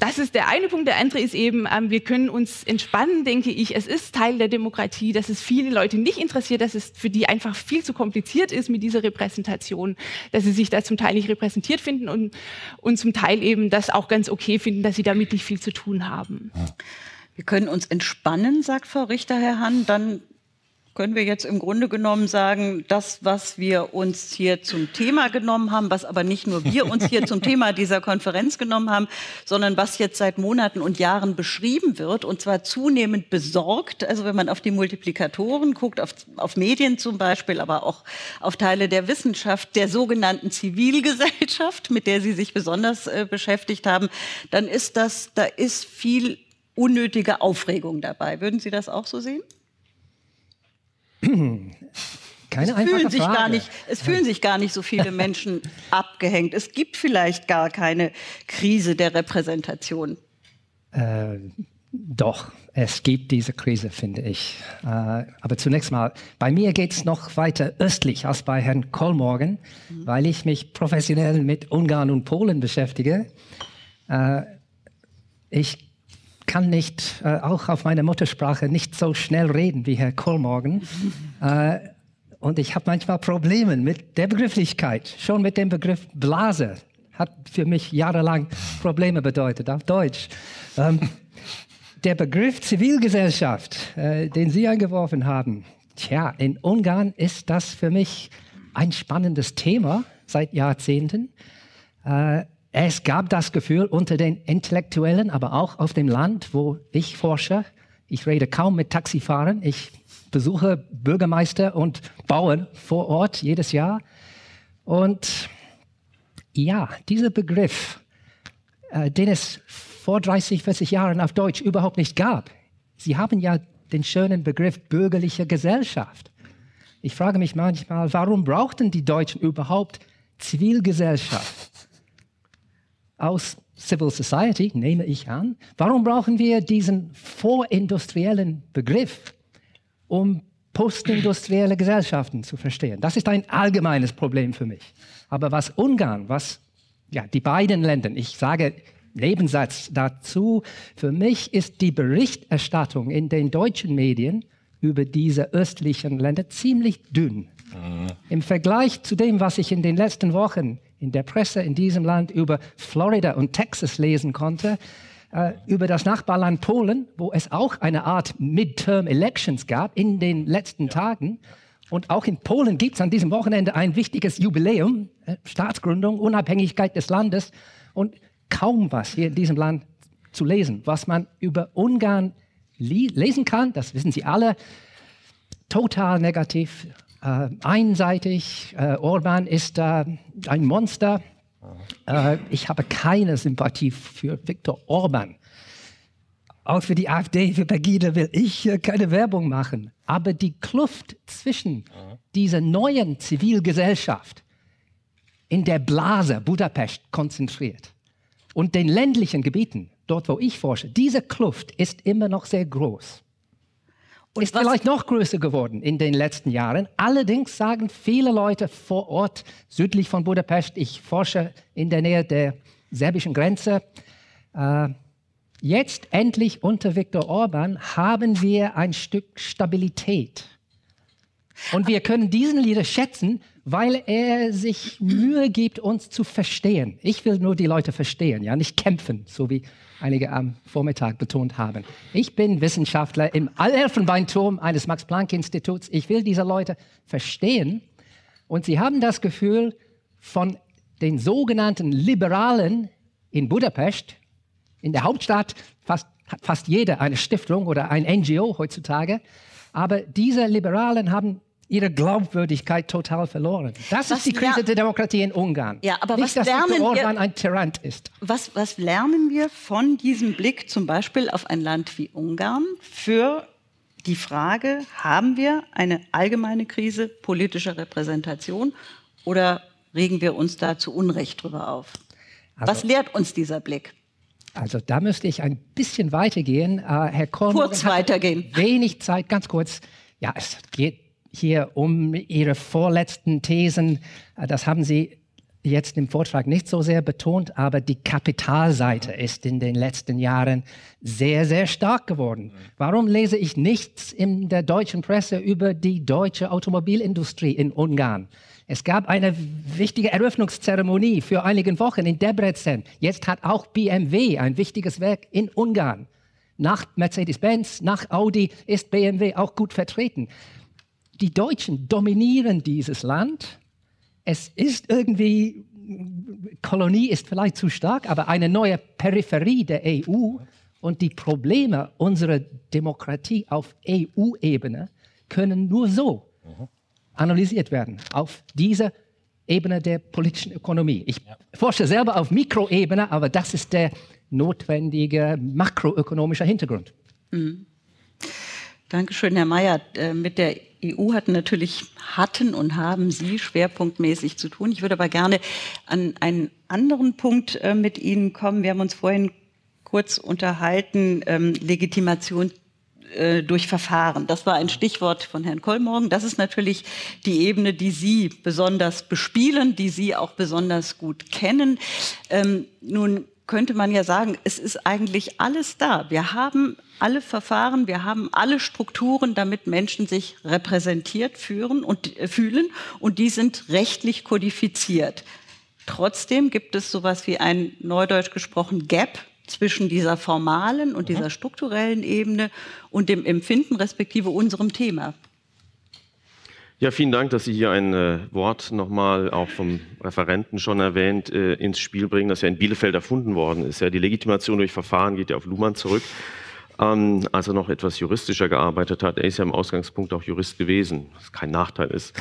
das ist der eine Punkt. Der andere ist eben, ähm, wir können uns entspannen, denke ich. Es ist Teil der Demokratie, dass es viele Leute nicht interessiert, dass es für die einfach viel zu kompliziert ist mit dieser Repräsentation, dass sie sich da zum Teil nicht repräsentiert finden und, und zum Teil eben das auch ganz okay finden, dass sie damit nicht viel zu tun haben. Wir können uns entspannen, sagt Frau Richter, Herr Hahn. Dann können wir jetzt im Grunde genommen sagen, das, was wir uns hier zum Thema genommen haben, was aber nicht nur wir uns hier zum Thema dieser Konferenz genommen haben, sondern was jetzt seit Monaten und Jahren beschrieben wird, und zwar zunehmend besorgt, also wenn man auf die Multiplikatoren guckt, auf, auf Medien zum Beispiel, aber auch auf Teile der Wissenschaft, der sogenannten Zivilgesellschaft, mit der Sie sich besonders äh, beschäftigt haben, dann ist das, da ist viel unnötige Aufregung dabei. Würden Sie das auch so sehen? Keine es fühlen, sich gar nicht, es fühlen sich gar nicht so viele Menschen abgehängt. Es gibt vielleicht gar keine Krise der Repräsentation. Äh, doch, es gibt diese Krise, finde ich. Äh, aber zunächst mal, bei mir geht es noch weiter östlich als bei Herrn Kollmorgen, mhm. weil ich mich professionell mit Ungarn und Polen beschäftige. Äh, ich kann nicht, äh, auch auf meiner Muttersprache, nicht so schnell reden wie Herr Kohlmorgen. äh, und ich habe manchmal Probleme mit der Begrifflichkeit. Schon mit dem Begriff Blase hat für mich jahrelang Probleme bedeutet, auf Deutsch. Ähm, der Begriff Zivilgesellschaft, äh, den Sie eingeworfen haben, tja, in Ungarn ist das für mich ein spannendes Thema seit Jahrzehnten. Äh, es gab das Gefühl unter den Intellektuellen, aber auch auf dem Land, wo ich forsche. Ich rede kaum mit Taxifahrern. Ich besuche Bürgermeister und Bauern vor Ort jedes Jahr. Und ja, dieser Begriff, äh, den es vor 30, 40 Jahren auf Deutsch überhaupt nicht gab. Sie haben ja den schönen Begriff bürgerliche Gesellschaft. Ich frage mich manchmal, warum brauchten die Deutschen überhaupt Zivilgesellschaft? Aus Civil Society, nehme ich an. Warum brauchen wir diesen vorindustriellen Begriff, um postindustrielle Gesellschaften zu verstehen? Das ist ein allgemeines Problem für mich. Aber was Ungarn, was ja, die beiden Länder, ich sage Nebensatz dazu, für mich ist die Berichterstattung in den deutschen Medien über diese östlichen Länder ziemlich dünn. Mhm. Im Vergleich zu dem, was ich in den letzten Wochen in der Presse in diesem Land über Florida und Texas lesen konnte, äh, über das Nachbarland Polen, wo es auch eine Art Midterm Elections gab in den letzten ja. Tagen. Und auch in Polen gibt es an diesem Wochenende ein wichtiges Jubiläum, äh, Staatsgründung, Unabhängigkeit des Landes und kaum was hier in diesem Land zu lesen, was man über Ungarn lesen kann, das wissen Sie alle, total negativ, äh, einseitig. Äh, Orban ist äh, ein Monster. Äh, ich habe keine Sympathie für Viktor Orban. Auch für die AfD, für Pegida will ich keine Werbung machen. Aber die Kluft zwischen dieser neuen Zivilgesellschaft in der Blase Budapest konzentriert und den ländlichen Gebieten, dort wo ich forsche, diese Kluft ist immer noch sehr groß. Und ist vielleicht noch größer geworden in den letzten Jahren. Allerdings sagen viele Leute vor Ort, südlich von Budapest, ich forsche in der Nähe der serbischen Grenze, äh, jetzt endlich unter Viktor Orban haben wir ein Stück Stabilität. Und wir können diesen Leader schätzen, weil er sich Mühe gibt, uns zu verstehen. Ich will nur die Leute verstehen, ja, nicht kämpfen, so wie einige am Vormittag betont haben. Ich bin Wissenschaftler im Elfenbeinturm eines Max-Planck-Instituts. Ich will diese Leute verstehen. Und sie haben das Gefühl, von den sogenannten Liberalen in Budapest, in der Hauptstadt, fast, hat fast jeder eine Stiftung oder ein NGO heutzutage. Aber diese Liberalen haben ihre Glaubwürdigkeit total verloren. Das was ist die Krise der Demokratie in Ungarn. Ja, aber Nicht, was dass lernen Orban wir, ein Tyrant ist. Was, was lernen wir von diesem Blick zum Beispiel auf ein Land wie Ungarn für die Frage, haben wir eine allgemeine Krise politischer Repräsentation oder regen wir uns da zu Unrecht drüber auf? Also, Was lehrt uns dieser Blick? Also da müsste ich ein bisschen weitergehen. Uh, Herr Kollmann kurz weitergehen. Wenig Zeit, ganz kurz. Ja, es geht hier um Ihre vorletzten Thesen. Uh, das haben Sie jetzt im Vortrag nicht so sehr betont, aber die Kapitalseite ist in den letzten Jahren sehr, sehr stark geworden. Warum lese ich nichts in der deutschen Presse über die deutsche Automobilindustrie in Ungarn? Es gab eine wichtige Eröffnungszeremonie für einige Wochen in Debrecen. Jetzt hat auch BMW ein wichtiges Werk in Ungarn. Nach Mercedes-Benz, nach Audi ist BMW auch gut vertreten. Die Deutschen dominieren dieses Land es ist irgendwie, Kolonie ist vielleicht zu stark, aber eine neue Peripherie der EU und die Probleme unserer Demokratie auf EU-Ebene können nur so analysiert werden, auf dieser Ebene der politischen Ökonomie. Ich ja. forsche selber auf Mikroebene, aber das ist der notwendige makroökonomische Hintergrund. Mhm. Dankeschön, Herr Mayer. Äh, mit der EU hatten natürlich hatten und haben Sie schwerpunktmäßig zu tun. Ich würde aber gerne an einen anderen Punkt äh, mit Ihnen kommen. Wir haben uns vorhin kurz unterhalten, ähm, Legitimation äh, durch Verfahren. Das war ein Stichwort von Herrn Kollmorgen. Das ist natürlich die Ebene, die Sie besonders bespielen, die Sie auch besonders gut kennen. Ähm, nun könnte man ja sagen, es ist eigentlich alles da. Wir haben alle Verfahren, wir haben alle Strukturen, damit Menschen sich repräsentiert führen und, äh, fühlen und die sind rechtlich kodifiziert. Trotzdem gibt es sowas wie ein neudeutsch gesprochen Gap zwischen dieser formalen und dieser strukturellen Ebene und dem Empfinden respektive unserem Thema. Ja, vielen Dank, dass Sie hier ein äh, Wort nochmal auch vom Referenten schon erwähnt äh, ins Spiel bringen, das ja in Bielefeld erfunden worden ist. Ja, die Legitimation durch Verfahren geht ja auf Luhmann zurück, ähm, als er noch etwas juristischer gearbeitet hat. Er ist ja im Ausgangspunkt auch Jurist gewesen, was kein Nachteil ist.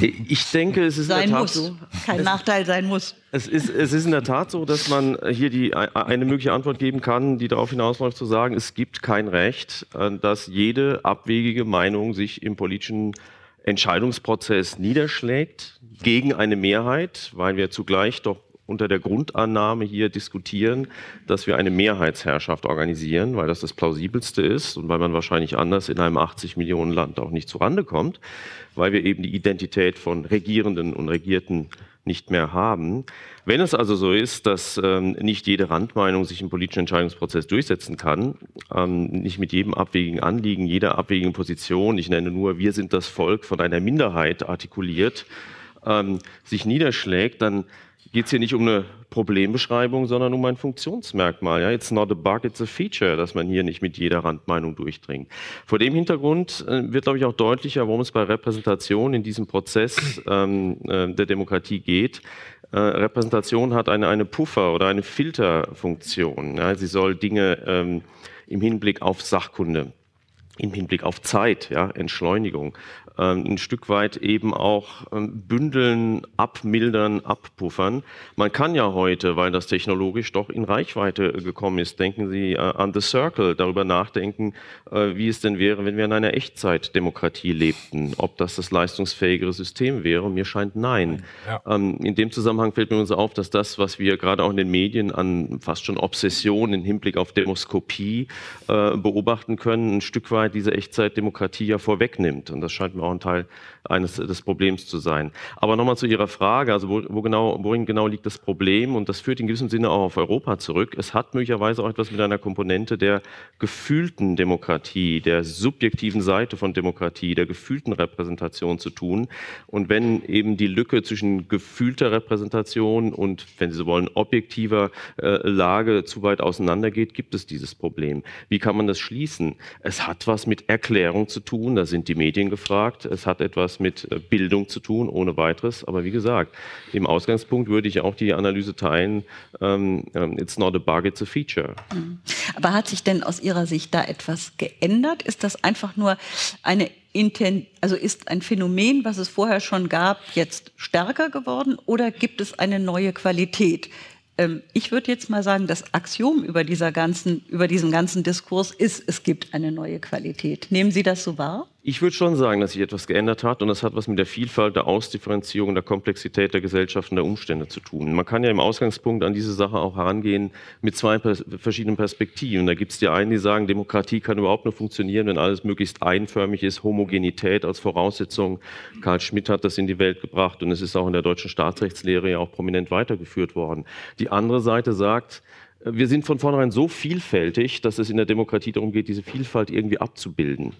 Ich denke, es ist sein in der Tat muss. so. Kein es, Nachteil sein muss. Es ist, es ist in der Tat so, dass man hier die, eine mögliche Antwort geben kann, die darauf hinausläuft, zu sagen, es gibt kein Recht, äh, dass jede abwegige Meinung sich im politischen Entscheidungsprozess niederschlägt gegen eine Mehrheit, weil wir zugleich doch unter der Grundannahme hier diskutieren, dass wir eine Mehrheitsherrschaft organisieren, weil das das plausibelste ist und weil man wahrscheinlich anders in einem 80 Millionen Land auch nicht zurande kommt, weil wir eben die Identität von Regierenden und Regierten nicht mehr haben. Wenn es also so ist, dass ähm, nicht jede Randmeinung sich im politischen Entscheidungsprozess durchsetzen kann, ähm, nicht mit jedem abwegigen Anliegen, jeder abwegigen Position, ich nenne nur, wir sind das Volk von einer Minderheit artikuliert, ähm, sich niederschlägt, dann geht es hier nicht um eine Problembeschreibung, sondern um ein Funktionsmerkmal. Ja, it's not a bug, it's a feature, dass man hier nicht mit jeder Randmeinung durchdringt. Vor dem Hintergrund äh, wird, glaube ich, auch deutlicher, worum es bei Repräsentation in diesem Prozess ähm, äh, der Demokratie geht. Äh, Repräsentation hat eine, eine Puffer- oder eine Filterfunktion. Ja, sie soll Dinge ähm, im Hinblick auf Sachkunde im Hinblick auf Zeit, ja, Entschleunigung, ein Stück weit eben auch ähm, bündeln, abmildern, abpuffern. Man kann ja heute, weil das technologisch doch in Reichweite gekommen ist, denken Sie äh, an The Circle, darüber nachdenken, äh, wie es denn wäre, wenn wir in einer Echtzeitdemokratie lebten, ob das das leistungsfähigere System wäre. mir scheint nein. Ja. Ähm, in dem Zusammenhang fällt mir uns auf, dass das, was wir gerade auch in den Medien an fast schon Obsession im Hinblick auf Demoskopie äh, beobachten können, ein Stück weit diese Echtzeitdemokratie ja vorwegnimmt. Und das scheint mir auch ein Teil eines des Problems zu sein. Aber nochmal zu Ihrer Frage, also wo, wo genau, worin genau liegt das Problem? Und das führt in gewissem Sinne auch auf Europa zurück. Es hat möglicherweise auch etwas mit einer Komponente der gefühlten Demokratie, der subjektiven Seite von Demokratie, der gefühlten Repräsentation zu tun. Und wenn eben die Lücke zwischen gefühlter Repräsentation und, wenn Sie so wollen, objektiver äh, Lage zu weit auseinandergeht, gibt es dieses Problem. Wie kann man das schließen? Es hat was mit Erklärung zu tun, da sind die Medien gefragt es hat etwas mit äh, Bildung zu tun, ohne weiteres. Aber wie gesagt, im Ausgangspunkt würde ich auch die Analyse teilen, ähm, ähm, it's not a bug, it's a feature. Mhm. Aber hat sich denn aus Ihrer Sicht da etwas geändert? Ist das einfach nur eine Inten also ist ein Phänomen, was es vorher schon gab, jetzt stärker geworden oder gibt es eine neue Qualität? Ähm, ich würde jetzt mal sagen, das Axiom über, dieser ganzen, über diesen ganzen Diskurs ist, es gibt eine neue Qualität. Nehmen Sie das so wahr? Ich würde schon sagen, dass sich etwas geändert hat und das hat was mit der Vielfalt, der Ausdifferenzierung, der Komplexität der Gesellschaft und der Umstände zu tun. Man kann ja im Ausgangspunkt an diese Sache auch herangehen mit zwei pers verschiedenen Perspektiven. Da gibt es die einen, die sagen, Demokratie kann überhaupt nur funktionieren, wenn alles möglichst einförmig ist, Homogenität als Voraussetzung. Karl Schmidt hat das in die Welt gebracht und es ist auch in der deutschen Staatsrechtslehre ja auch prominent weitergeführt worden. Die andere Seite sagt, wir sind von vornherein so vielfältig, dass es in der Demokratie darum geht, diese Vielfalt irgendwie abzubilden.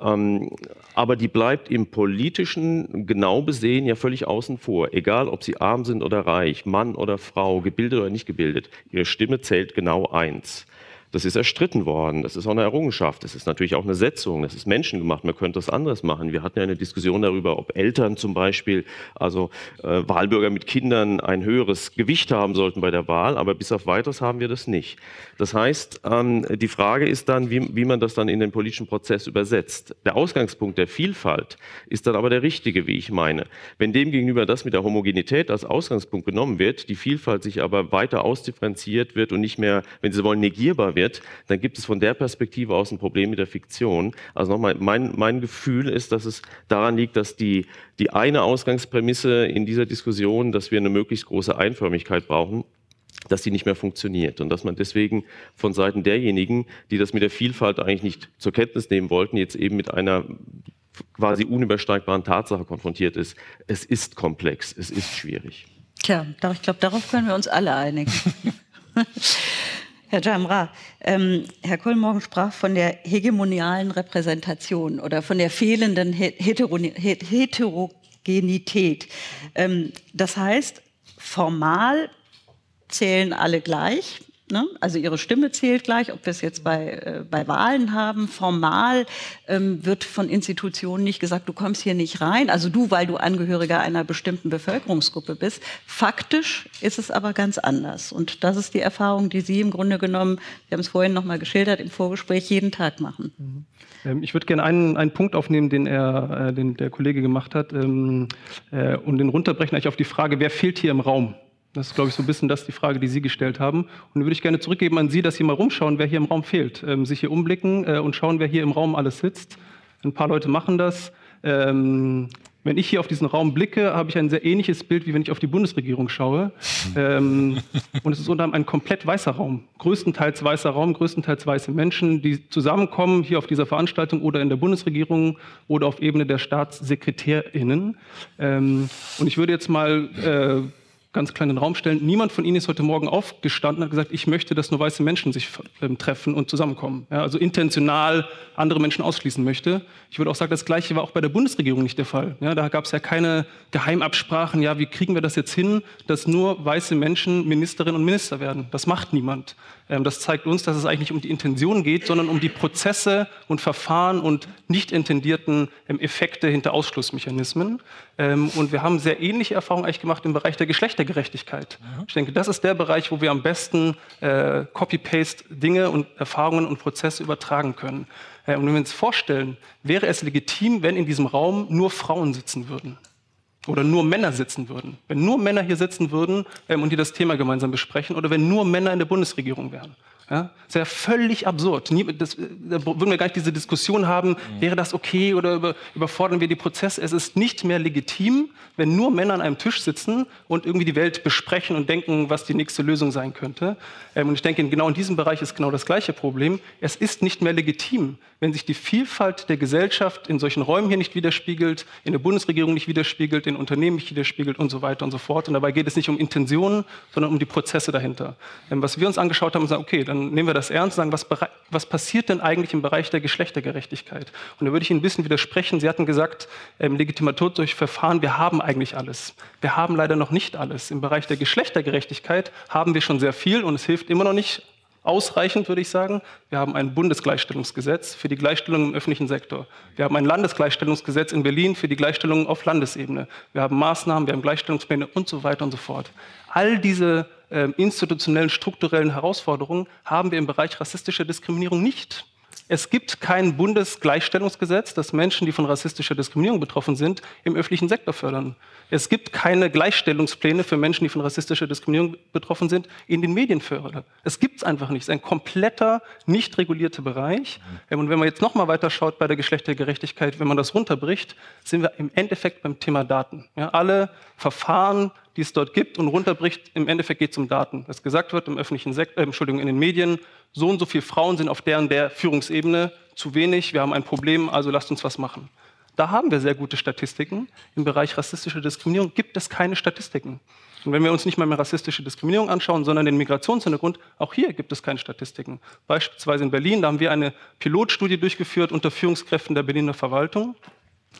Ähm, aber die bleibt im politischen genau besehen ja völlig außen vor. Egal, ob sie arm sind oder reich, Mann oder Frau, gebildet oder nicht gebildet, ihre Stimme zählt genau eins. Das ist erstritten worden. Das ist auch eine Errungenschaft. Das ist natürlich auch eine Setzung. Das ist menschengemacht. Man könnte das anderes machen. Wir hatten ja eine Diskussion darüber, ob Eltern zum Beispiel, also äh, Wahlbürger mit Kindern, ein höheres Gewicht haben sollten bei der Wahl. Aber bis auf weiteres haben wir das nicht. Das heißt, ähm, die Frage ist dann, wie, wie man das dann in den politischen Prozess übersetzt. Der Ausgangspunkt der Vielfalt ist dann aber der richtige, wie ich meine. Wenn demgegenüber das mit der Homogenität als Ausgangspunkt genommen wird, die Vielfalt sich aber weiter ausdifferenziert wird und nicht mehr, wenn Sie wollen, negierbar wird, wird, dann gibt es von der Perspektive aus ein Problem mit der Fiktion. Also nochmal, mein, mein Gefühl ist, dass es daran liegt, dass die, die eine Ausgangsprämisse in dieser Diskussion, dass wir eine möglichst große Einförmigkeit brauchen, dass die nicht mehr funktioniert und dass man deswegen von Seiten derjenigen, die das mit der Vielfalt eigentlich nicht zur Kenntnis nehmen wollten, jetzt eben mit einer quasi unübersteigbaren Tatsache konfrontiert ist. Es ist komplex, es ist schwierig. Tja, ich glaube, darauf können wir uns alle einigen. Herr Jamra, ähm, Herr Kohlmorgen sprach von der hegemonialen Repräsentation oder von der fehlenden Heterogenität. Ähm, das heißt, formal zählen alle gleich, Ne? Also ihre Stimme zählt gleich, ob wir es jetzt bei, äh, bei Wahlen haben. Formal ähm, wird von Institutionen nicht gesagt, du kommst hier nicht rein. Also du, weil du Angehöriger einer bestimmten Bevölkerungsgruppe bist. Faktisch ist es aber ganz anders. Und das ist die Erfahrung, die Sie im Grunde genommen, wir haben es vorhin noch mal geschildert im Vorgespräch, jeden Tag machen. Mhm. Ähm, ich würde gerne einen, einen Punkt aufnehmen, den, er, äh, den der Kollege gemacht hat, ähm, äh, und den runterbrechen eigentlich auf die Frage, wer fehlt hier im Raum? Das ist, glaube ich, so ein bisschen das die Frage, die Sie gestellt haben. Und dann würde ich gerne zurückgeben an Sie, dass Sie mal rumschauen, wer hier im Raum fehlt. Ähm, sich hier umblicken äh, und schauen, wer hier im Raum alles sitzt. Ein paar Leute machen das. Ähm, wenn ich hier auf diesen Raum blicke, habe ich ein sehr ähnliches Bild, wie wenn ich auf die Bundesregierung schaue. Ähm, und es ist unter anderem ein komplett weißer Raum. Größtenteils weißer Raum, größtenteils weiße Menschen, die zusammenkommen hier auf dieser Veranstaltung oder in der Bundesregierung oder auf Ebene der StaatssekretärInnen. Ähm, und ich würde jetzt mal äh, ganz kleinen Raum stellen. Niemand von Ihnen ist heute Morgen aufgestanden und hat gesagt, ich möchte, dass nur weiße Menschen sich ähm, treffen und zusammenkommen. Ja, also intentional andere Menschen ausschließen möchte. Ich würde auch sagen, das Gleiche war auch bei der Bundesregierung nicht der Fall. Ja, da gab es ja keine Geheimabsprachen. Ja, wie kriegen wir das jetzt hin, dass nur weiße Menschen Ministerinnen und Minister werden? Das macht niemand. Ähm, das zeigt uns, dass es eigentlich nicht um die Intention geht, sondern um die Prozesse und Verfahren und nicht intendierten ähm, Effekte hinter Ausschlussmechanismen. Ähm, und wir haben sehr ähnliche Erfahrungen eigentlich gemacht im Bereich der Geschlechtergerechtigkeit. Mhm. Ich denke, das ist der Bereich, wo wir am besten äh, Copy-Paste Dinge und Erfahrungen und Prozesse übertragen können. Äh, und wenn wir uns vorstellen, wäre es legitim, wenn in diesem Raum nur Frauen sitzen würden oder nur Männer sitzen würden, wenn nur Männer hier sitzen würden ähm, und die das Thema gemeinsam besprechen oder wenn nur Männer in der Bundesregierung wären. Ja, das wäre völlig absurd. Das, da würden wir gar nicht diese Diskussion haben, mhm. wäre das okay oder über, überfordern wir die Prozesse. Es ist nicht mehr legitim, wenn nur Männer an einem Tisch sitzen und irgendwie die Welt besprechen und denken, was die nächste Lösung sein könnte. Ähm, und ich denke, genau in diesem Bereich ist genau das gleiche Problem. Es ist nicht mehr legitim, wenn sich die Vielfalt der Gesellschaft in solchen Räumen hier nicht widerspiegelt, in der Bundesregierung nicht widerspiegelt, in Unternehmen nicht widerspiegelt und so weiter und so fort. Und dabei geht es nicht um Intentionen, sondern um die Prozesse dahinter. Ähm, was wir uns angeschaut haben, ist, okay, dann nehmen wir das ernst und sagen, was, was, passiert denn eigentlich im Bereich der Geschlechtergerechtigkeit? Und da würde ich Ihnen ein bisschen widersprechen. Sie hatten gesagt, ähm, Legitimatur durch Verfahren, wir haben eigentlich alles. Wir haben leider noch nicht alles. Im Bereich der Geschlechtergerechtigkeit haben wir schon sehr viel und es hilft immer noch nicht ausreichend, würde ich sagen. Wir haben ein Bundesgleichstellungsgesetz für die Gleichstellung im öffentlichen Sektor. Wir haben ein Landesgleichstellungsgesetz in Berlin für die Gleichstellung auf Landesebene. Wir haben Maßnahmen, wir haben Gleichstellungspläne und so weiter und so fort. All diese äh, institutionellen, strukturellen Herausforderungen haben wir im Bereich rassistischer Diskriminierung nicht. Es gibt kein Bundesgleichstellungsgesetz, das Menschen, die von rassistischer Diskriminierung betroffen sind, im öffentlichen Sektor fördern. Es gibt keine Gleichstellungspläne für Menschen, die von rassistischer Diskriminierung betroffen sind, in den Medien fördern. Es gibt es einfach nicht. Es ist ein kompletter, nicht regulierter Bereich. Ähm, und wenn man jetzt noch mal weiter schaut bei der Geschlechtergerechtigkeit, wenn man das runterbricht, sind wir im Endeffekt beim Thema Daten. Ja, alle Verfahren, die es dort gibt und runterbricht, im Endeffekt geht es um Daten. Was gesagt wird im öffentlichen Sektor, äh, Entschuldigung, in den Medien, so und so viele Frauen sind auf deren der Führungsebene zu wenig, wir haben ein Problem, also lasst uns was machen. Da haben wir sehr gute Statistiken. Im Bereich rassistischer Diskriminierung gibt es keine Statistiken. Und wenn wir uns nicht mal mehr rassistische Diskriminierung anschauen, sondern den Migrationshintergrund, auch hier gibt es keine Statistiken. Beispielsweise in Berlin, da haben wir eine Pilotstudie durchgeführt unter Führungskräften der Berliner Verwaltung.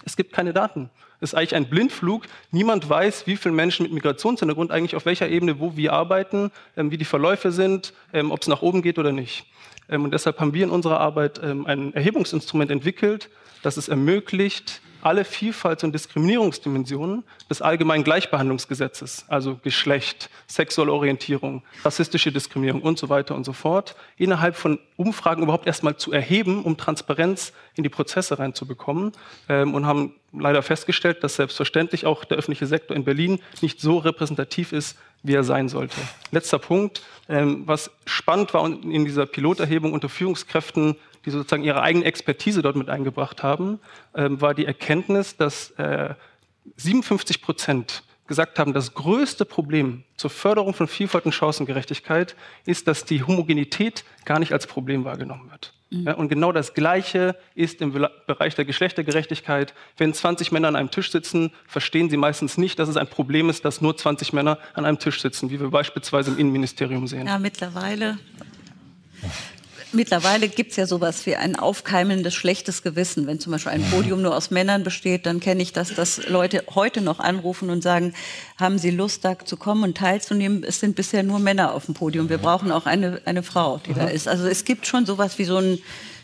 Es gibt keine Daten. Es ist eigentlich ein Blindflug. Niemand weiß, wie viele Menschen mit Migrationshintergrund eigentlich auf welcher Ebene wo wie arbeiten, ähm, wie die Verläufe sind, ähm, ob es nach oben geht oder nicht. Ähm, und deshalb haben wir in unserer Arbeit ein Erhebungsinstrument entwickelt, das es ermöglicht, alle Vielfalt- und Diskriminierungsdimensionen des allgemeinen Gleichbehandlungsgesetzes, also Geschlecht, sexuelle Orientierung, rassistische Diskriminierung und so weiter und so fort, innerhalb von Umfragen überhaupt erstmal zu erheben, um Transparenz in die Prozesse reinzubekommen ähm, und haben leider festgestellt, dass selbstverständlich auch der öffentliche Sektor in Berlin nicht so repräsentativ ist, wie er sein sollte. Letzter Punkt, was spannend war in dieser Piloterhebung unter Führungskräften die sozusagen ihre eigene Expertise dort mit eingebracht haben, ähm, war die Erkenntnis, dass äh, 57 Prozent gesagt haben, das größte Problem zur Förderung von Vielfalt und Chancengerechtigkeit ist, dass die Homogenität gar nicht als Problem wahrgenommen wird. Mhm. Ja, und genau das Gleiche ist im Bereich der Geschlechtergerechtigkeit. Wenn 20 Männer an einem Tisch sitzen, verstehen sie meistens nicht, dass es ein Problem ist, dass nur 20 Männer an einem Tisch sitzen, wie wir beispielsweise im Innenministerium sehen. Ja, mittlerweile Mittlerweile gibt es ja sowas wie ein aufkeimendes schlechtes Gewissen. Wenn zum Beispiel ein Podium nur aus Männern besteht, dann kenne ich das, dass Leute heute noch anrufen und sagen, haben Sie Lust, da zu kommen und teilzunehmen? Es sind bisher nur Männer auf dem Podium. Wir brauchen auch eine, eine Frau, die da ist. Also es gibt schon sowas wie so ein,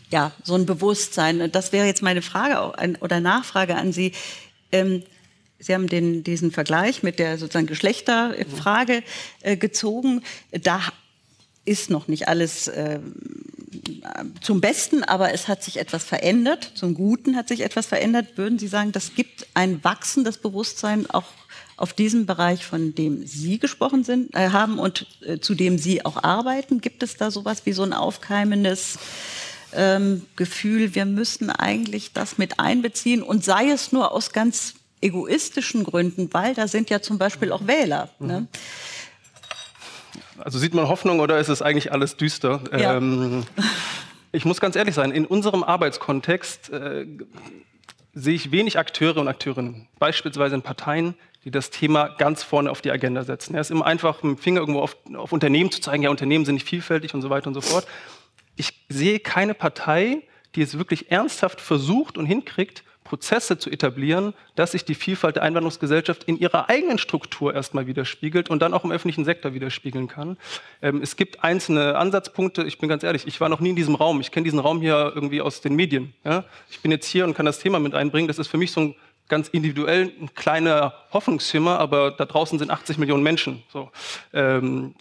ja, so ein Bewusstsein. Das wäre jetzt meine Frage oder Nachfrage an Sie. Ähm, Sie haben den, diesen Vergleich mit der sozusagen Geschlechterfrage äh, gezogen. Da ist noch nicht alles äh, zum Besten, aber es hat sich etwas verändert. Zum Guten hat sich etwas verändert. Würden Sie sagen, das gibt ein wachsendes Bewusstsein auch auf diesem Bereich, von dem Sie gesprochen sind, äh, haben und äh, zu dem Sie auch arbeiten? Gibt es da sowas wie so ein aufkeimendes ähm, Gefühl, wir müssen eigentlich das mit einbeziehen und sei es nur aus ganz egoistischen Gründen, weil da sind ja zum Beispiel auch Wähler. Ne? Also sieht man Hoffnung oder ist es eigentlich alles düster? Ja. Ähm, ich muss ganz ehrlich sein, in unserem Arbeitskontext äh, sehe ich wenig Akteure und Akteurinnen, beispielsweise in Parteien, die das Thema ganz vorne auf die Agenda setzen. Es ist immer einfach, mit dem Finger irgendwo auf, auf Unternehmen zu zeigen, ja, Unternehmen sind nicht vielfältig und so weiter und so fort. Ich sehe keine Partei, die es wirklich ernsthaft versucht und hinkriegt, Prozesse zu etablieren, dass sich die Vielfalt der Einwanderungsgesellschaft in ihrer eigenen Struktur erstmal widerspiegelt und dann auch im öffentlichen Sektor widerspiegeln kann. Ähm, es gibt einzelne Ansatzpunkte. Ich bin ganz ehrlich, ich war noch nie in diesem Raum. Ich kenne diesen Raum hier irgendwie aus den Medien. Ja? Ich bin jetzt hier und kann das Thema mit einbringen. Das ist für mich so ein ganz individuell ein kleiner Hoffnungsschimmer, aber da draußen sind 80 Millionen Menschen. So. Ähm,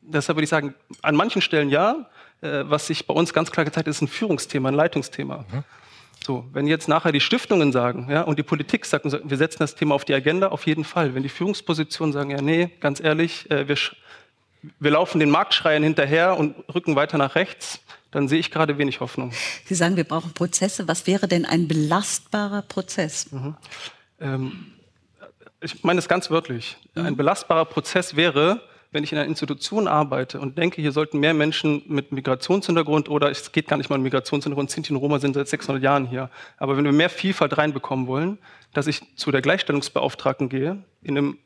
deshalb würde ich sagen, an manchen Stellen ja. Äh, was sich bei uns ganz klar gezeigt hat, ist ein Führungsthema, ein Leitungsthema. Mhm. So, wenn jetzt nachher die Stiftungen sagen, ja, und die Politik sagt, wir setzen das Thema auf die Agenda, auf jeden Fall. Wenn die Führungspositionen sagen, ja, nee, ganz ehrlich, äh, wir, wir laufen den Marktschreiern hinterher und rücken weiter nach rechts, dann sehe ich gerade wenig Hoffnung. Sie sagen, wir brauchen Prozesse. Was wäre denn ein belastbarer Prozess? Mhm. Ähm, ich meine es ganz wörtlich. Mhm. Ein belastbarer Prozess wäre, wenn ich in einer Institution arbeite und denke, hier sollten mehr Menschen mit Migrationshintergrund oder es geht gar nicht mal um Migrationshintergrund, Sinti und Roma sind seit 600 Jahren hier. Aber wenn wir mehr Vielfalt reinbekommen wollen, dass ich zu der Gleichstellungsbeauftragten gehe, in einem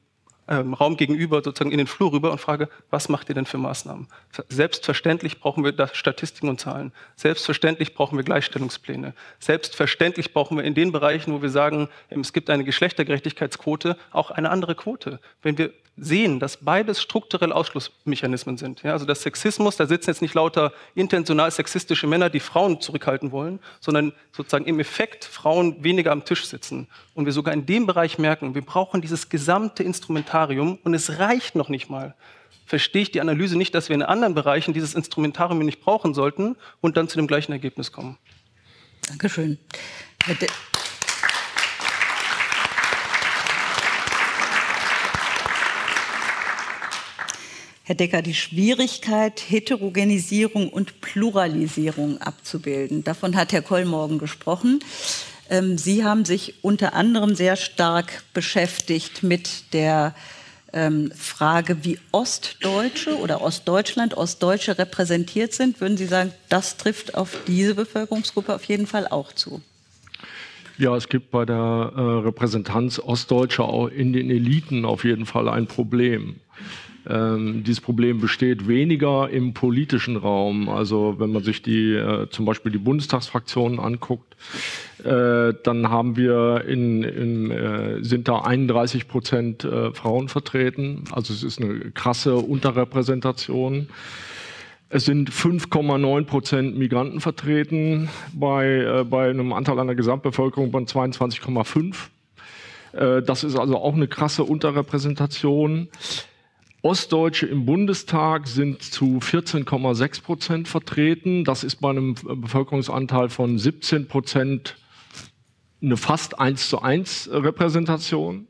ähm, Raum gegenüber, sozusagen in den Flur rüber und frage, was macht ihr denn für Maßnahmen? Selbstverständlich brauchen wir Statistiken und Zahlen. Selbstverständlich brauchen wir Gleichstellungspläne. Selbstverständlich brauchen wir in den Bereichen, wo wir sagen, es gibt eine Geschlechtergerechtigkeitsquote, auch eine andere Quote. Wenn wir sehen, dass beides strukturelle Ausschlussmechanismen sind. Ja, also das Sexismus, da sitzen jetzt nicht lauter intentional sexistische Männer, die Frauen zurückhalten wollen, sondern sozusagen im Effekt Frauen weniger am Tisch sitzen. Und wir sogar in dem Bereich merken, wir brauchen dieses gesamte Instrumentarium und es reicht noch nicht mal. Verstehe ich die Analyse nicht, dass wir in anderen Bereichen dieses Instrumentarium nicht brauchen sollten und dann zu dem gleichen Ergebnis kommen. Dankeschön. Herr Decker, die Schwierigkeit, Heterogenisierung und Pluralisierung abzubilden. Davon hat Herr Kollmorgen gesprochen. Ähm, Sie haben sich unter anderem sehr stark beschäftigt mit der ähm, Frage, wie Ostdeutsche oder Ostdeutschland, Ostdeutsche repräsentiert sind. Würden Sie sagen, das trifft auf diese Bevölkerungsgruppe auf jeden Fall auch zu? Ja, es gibt bei der äh, Repräsentanz Ostdeutscher in den Eliten auf jeden Fall ein Problem. Ähm, dieses Problem besteht weniger im politischen Raum. Also wenn man sich die äh, zum Beispiel die Bundestagsfraktionen anguckt, äh, dann haben wir in, in äh, sind da 31 Prozent äh, Frauen vertreten. Also es ist eine krasse Unterrepräsentation. Es sind 5,9 Prozent Migranten vertreten bei, äh, bei einem Anteil an der Gesamtbevölkerung von 22,5. Äh, das ist also auch eine krasse Unterrepräsentation. Ostdeutsche im Bundestag sind zu 14,6 Prozent vertreten. Das ist bei einem Bevölkerungsanteil von 17 Prozent eine fast 1 zu 1 Repräsentation.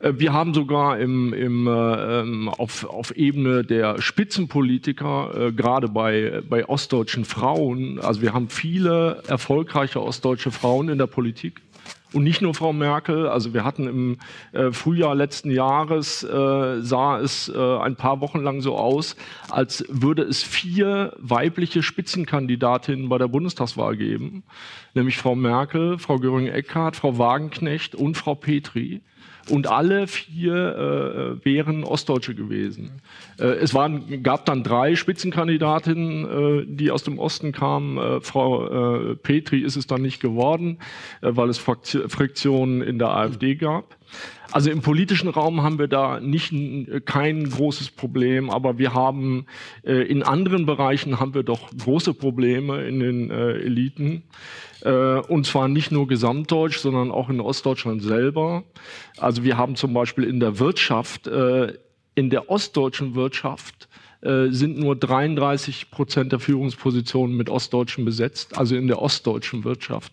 Äh, wir haben sogar im, im, äh, ähm, auf, auf Ebene der Spitzenpolitiker, äh, gerade bei, bei ostdeutschen Frauen, also wir haben viele erfolgreiche ostdeutsche Frauen in der Politik, und nicht nur Frau Merkel. Also wir hatten im äh, Frühjahr letzten Jahres, äh, sah es äh, ein paar Wochen lang so aus, als würde es vier weibliche Spitzenkandidatinnen bei der Bundestagswahl geben. Nämlich Frau Merkel, Frau Göring-Eckardt, Frau Wagenknecht und Frau Petri. Und alle vier äh, wären Ostdeutsche gewesen. Äh, es waren, gab dann drei Spitzenkandidatinnen, äh, die aus dem Osten kamen. Äh, Frau äh, Petri ist es dann nicht geworden, äh, weil es Friktionen in der AfD gab. Also im politischen Raum haben wir da nicht kein großes Problem, aber wir haben äh, in anderen Bereichen haben wir doch große Probleme in den äh, Eliten. Äh, und zwar nicht nur gesamtdeutsch, sondern auch in Ostdeutschland selber. Also wir haben zum Beispiel in der Wirtschaft, äh, in der ostdeutschen Wirtschaft, äh, sind nur 33 Prozent der Führungspositionen mit Ostdeutschen besetzt, also in der ostdeutschen Wirtschaft,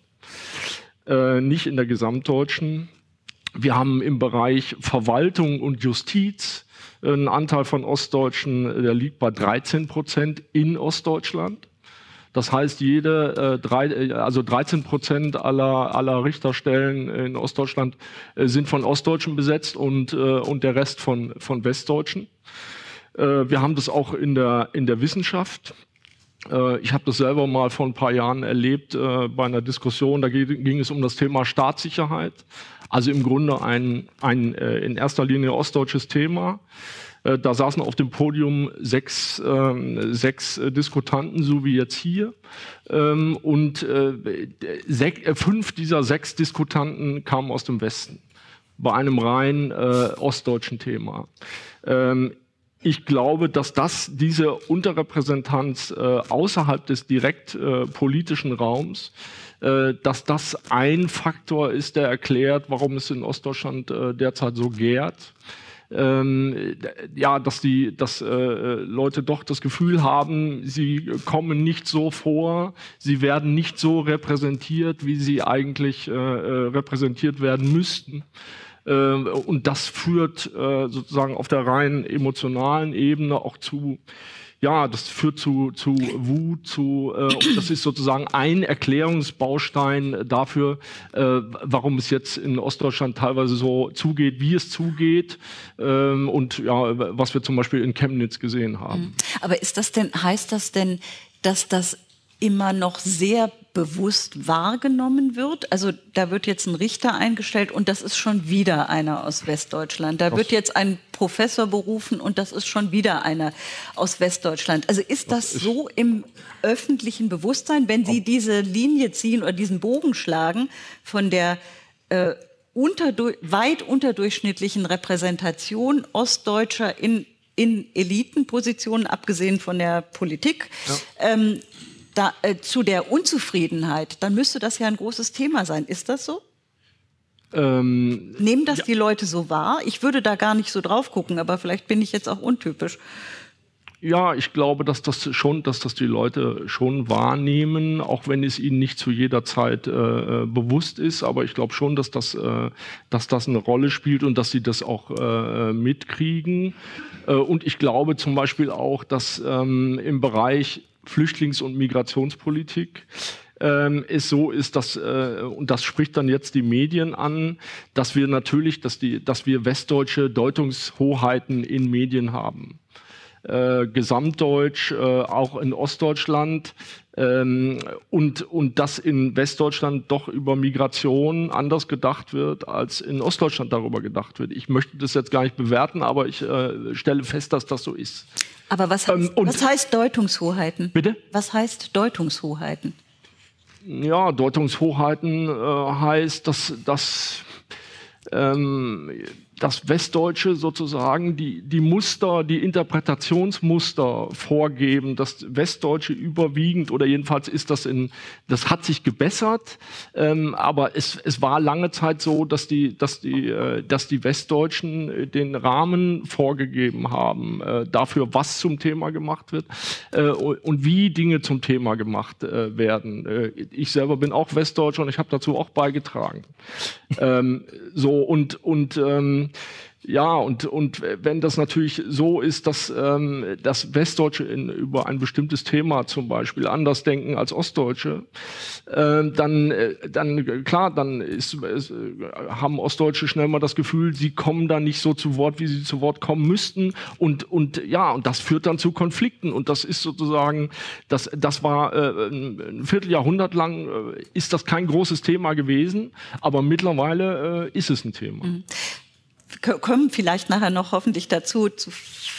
nicht in der gesamtdeutschen. Wir haben im Bereich Verwaltung und Justiz einen Anteil von Ostdeutschen, der liegt bei 13 Prozent in Ostdeutschland. Das heißt, jede, äh, drei, äh, also 13 Prozent aller, aller Richterstellen in Ostdeutschland äh, sind von Ostdeutschen besetzt und, äh, und der Rest von, von Westdeutschen. Äh, wir haben das auch in der, in der Wissenschaft. Äh, ich habe das selber mal vor ein paar Jahren erlebt bei einer Diskussion. Da ging es um das Thema Staatssicherheit. Also im Grunde ein, ein in erster Linie ostdeutsches Thema. Äh, da saßen auf dem Podium sechs, ähm, sechs äh, Diskutanten, so wie jetzt hier. Ähm, und äh, äh, fünf dieser sechs Diskutanten kamen aus dem Westen, bei einem rein äh, ostdeutschen Thema. Ähm, ich glaube, dass das diese Unterrepräsentanz äh, außerhalb des direkt äh, politischen Raums, äh, dass das ein Faktor ist, der erklärt, warum es in Ostdeutschland äh, derzeit so gärt ähm, ja, dass die, dass äh, Leute doch das Gefühl haben, sie kommen nicht so vor, sie werden nicht so repräsentiert, wie sie eigentlich äh, äh repräsentiert werden müssten. Äh, und das führt äh, sozusagen auf der rein emotionalen Ebene auch zu ja, das führt zu, zu Wut, zu, äh, das ist sozusagen ein Erklärungsbaustein dafür, äh, warum es jetzt in Ostdeutschland teilweise so zugeht, wie es zugeht ähm, und ja, was wir zum Beispiel in Chemnitz gesehen haben. Mhm. Aber ist das denn, heißt das denn, dass das immer noch sehr bewusst wahrgenommen wird. Also da wird jetzt ein Richter eingestellt und das ist schon wieder einer aus Westdeutschland. Da wird jetzt ein Professor berufen und das ist schon wieder einer aus Westdeutschland. Also ist das so im öffentlichen Bewusstsein, wenn Sie diese Linie ziehen oder diesen Bogen schlagen von der äh, unter, weit unterdurchschnittlichen Repräsentation Ostdeutscher in, in Elitenpositionen, abgesehen von der Politik, ja. ähm, da, äh, zu der Unzufriedenheit, dann müsste das ja ein großes Thema sein. Ist das so? Ähm, Nehmen das ja. die Leute so wahr? Ich würde da gar nicht so drauf gucken, aber vielleicht bin ich jetzt auch untypisch. Ja, ich glaube, dass das schon, dass das die Leute schon wahrnehmen, auch wenn es ihnen nicht zu jeder Zeit äh, äh, bewusst ist. Aber ich glaube schon, dass das, äh, dass das eine Rolle spielt und dass sie das auch äh, mitkriegen. Äh, und ich glaube zum Beispiel auch, dass ähm, im Bereich Flüchtlings- und Migrationspolitik ähm, es so ist, dass, äh, und das spricht dann jetzt die Medien an, dass wir natürlich, dass, die, dass wir westdeutsche Deutungshoheiten in Medien haben äh, Gesamtdeutsch, äh, auch in Ostdeutschland ähm, und, und dass in Westdeutschland doch über Migration anders gedacht wird, als in Ostdeutschland darüber gedacht wird. Ich möchte das jetzt gar nicht bewerten, aber ich äh, stelle fest, dass das so ist. Aber was heißt, ähm, was heißt Deutungshoheiten? Bitte? Was heißt Deutungshoheiten? Ja, Deutungshoheiten äh, heißt, dass, dass ähm, das Westdeutsche sozusagen die, die Muster, die Interpretationsmuster vorgeben. Das Westdeutsche überwiegend oder jedenfalls ist das in, das hat sich gebessert, ähm, aber es, es war lange Zeit so, dass die, dass die, äh, dass die Westdeutschen äh, den Rahmen vorgegeben haben äh, dafür, was zum Thema gemacht wird äh, und wie Dinge zum Thema gemacht äh, werden. Äh, ich selber bin auch Westdeutscher und ich habe dazu auch beigetragen. ähm, so und und ähm, ja, und, und wenn das natürlich so ist, dass, ähm, dass Westdeutsche in, über ein bestimmtes Thema zum Beispiel anders denken als Ostdeutsche, äh, dann, äh, dann klar, dann ist, ist, haben Ostdeutsche schnell mal das Gefühl, sie kommen da nicht so zu Wort, wie sie zu Wort kommen müssten. Und, und ja, und das führt dann zu Konflikten. Und das ist sozusagen, das, das war äh, ein Vierteljahrhundert lang, äh, ist das kein großes Thema gewesen, aber mittlerweile äh, ist es ein Thema. Mhm kommen vielleicht nachher noch hoffentlich dazu, zu,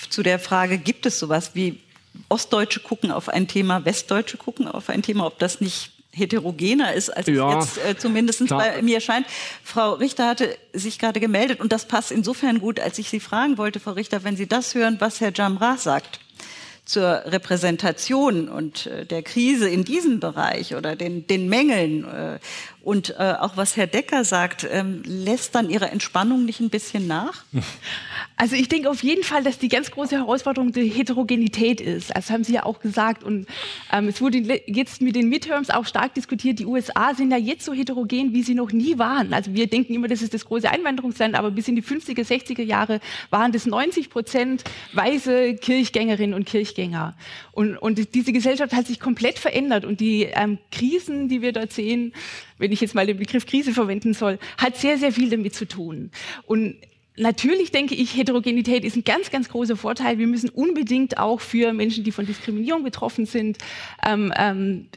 zu der Frage, gibt es sowas wie Ostdeutsche gucken auf ein Thema, Westdeutsche gucken auf ein Thema, ob das nicht heterogener ist, als ja, es jetzt äh, zumindest klar. bei mir scheint. Frau Richter hatte sich gerade gemeldet und das passt insofern gut, als ich Sie fragen wollte, Frau Richter, wenn Sie das hören, was Herr Jamra sagt zur Repräsentation und äh, der Krise in diesem Bereich oder den, den Mängeln äh, und äh, auch was Herr Decker sagt, ähm, lässt dann Ihre Entspannung nicht ein bisschen nach? Also ich denke auf jeden Fall, dass die ganz große Herausforderung die Heterogenität ist. Das haben Sie ja auch gesagt. Und ähm, es wurde jetzt mit den Midterms auch stark diskutiert. Die USA sind ja jetzt so heterogen, wie sie noch nie waren. Also wir denken immer, das ist das große Einwanderungsland, aber bis in die 50er, 60er Jahre waren das 90 Prozent weiße Kirchgängerinnen und Kirchgänger. Und, und diese Gesellschaft hat sich komplett verändert. Und die ähm, Krisen, die wir dort sehen, wenn ich jetzt mal den Begriff Krise verwenden soll, hat sehr, sehr viel damit zu tun. Und Natürlich denke ich, Heterogenität ist ein ganz, ganz großer Vorteil. Wir müssen unbedingt auch für Menschen, die von Diskriminierung betroffen sind, ähm, ähm,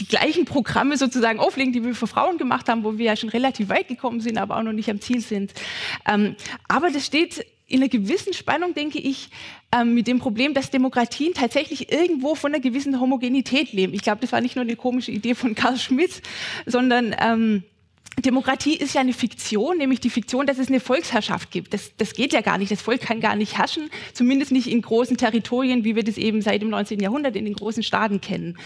die gleichen Programme sozusagen auflegen, die wir für Frauen gemacht haben, wo wir ja schon relativ weit gekommen sind, aber auch noch nicht am Ziel sind. Ähm, aber das steht in einer gewissen Spannung, denke ich, ähm, mit dem Problem, dass Demokratien tatsächlich irgendwo von einer gewissen Homogenität leben. Ich glaube, das war nicht nur eine komische Idee von Karl Schmidt, sondern ähm, Demokratie ist ja eine Fiktion, nämlich die Fiktion, dass es eine Volksherrschaft gibt. Das, das geht ja gar nicht. Das Volk kann gar nicht herrschen, zumindest nicht in großen Territorien, wie wir das eben seit dem 19. Jahrhundert in den großen Staaten kennen.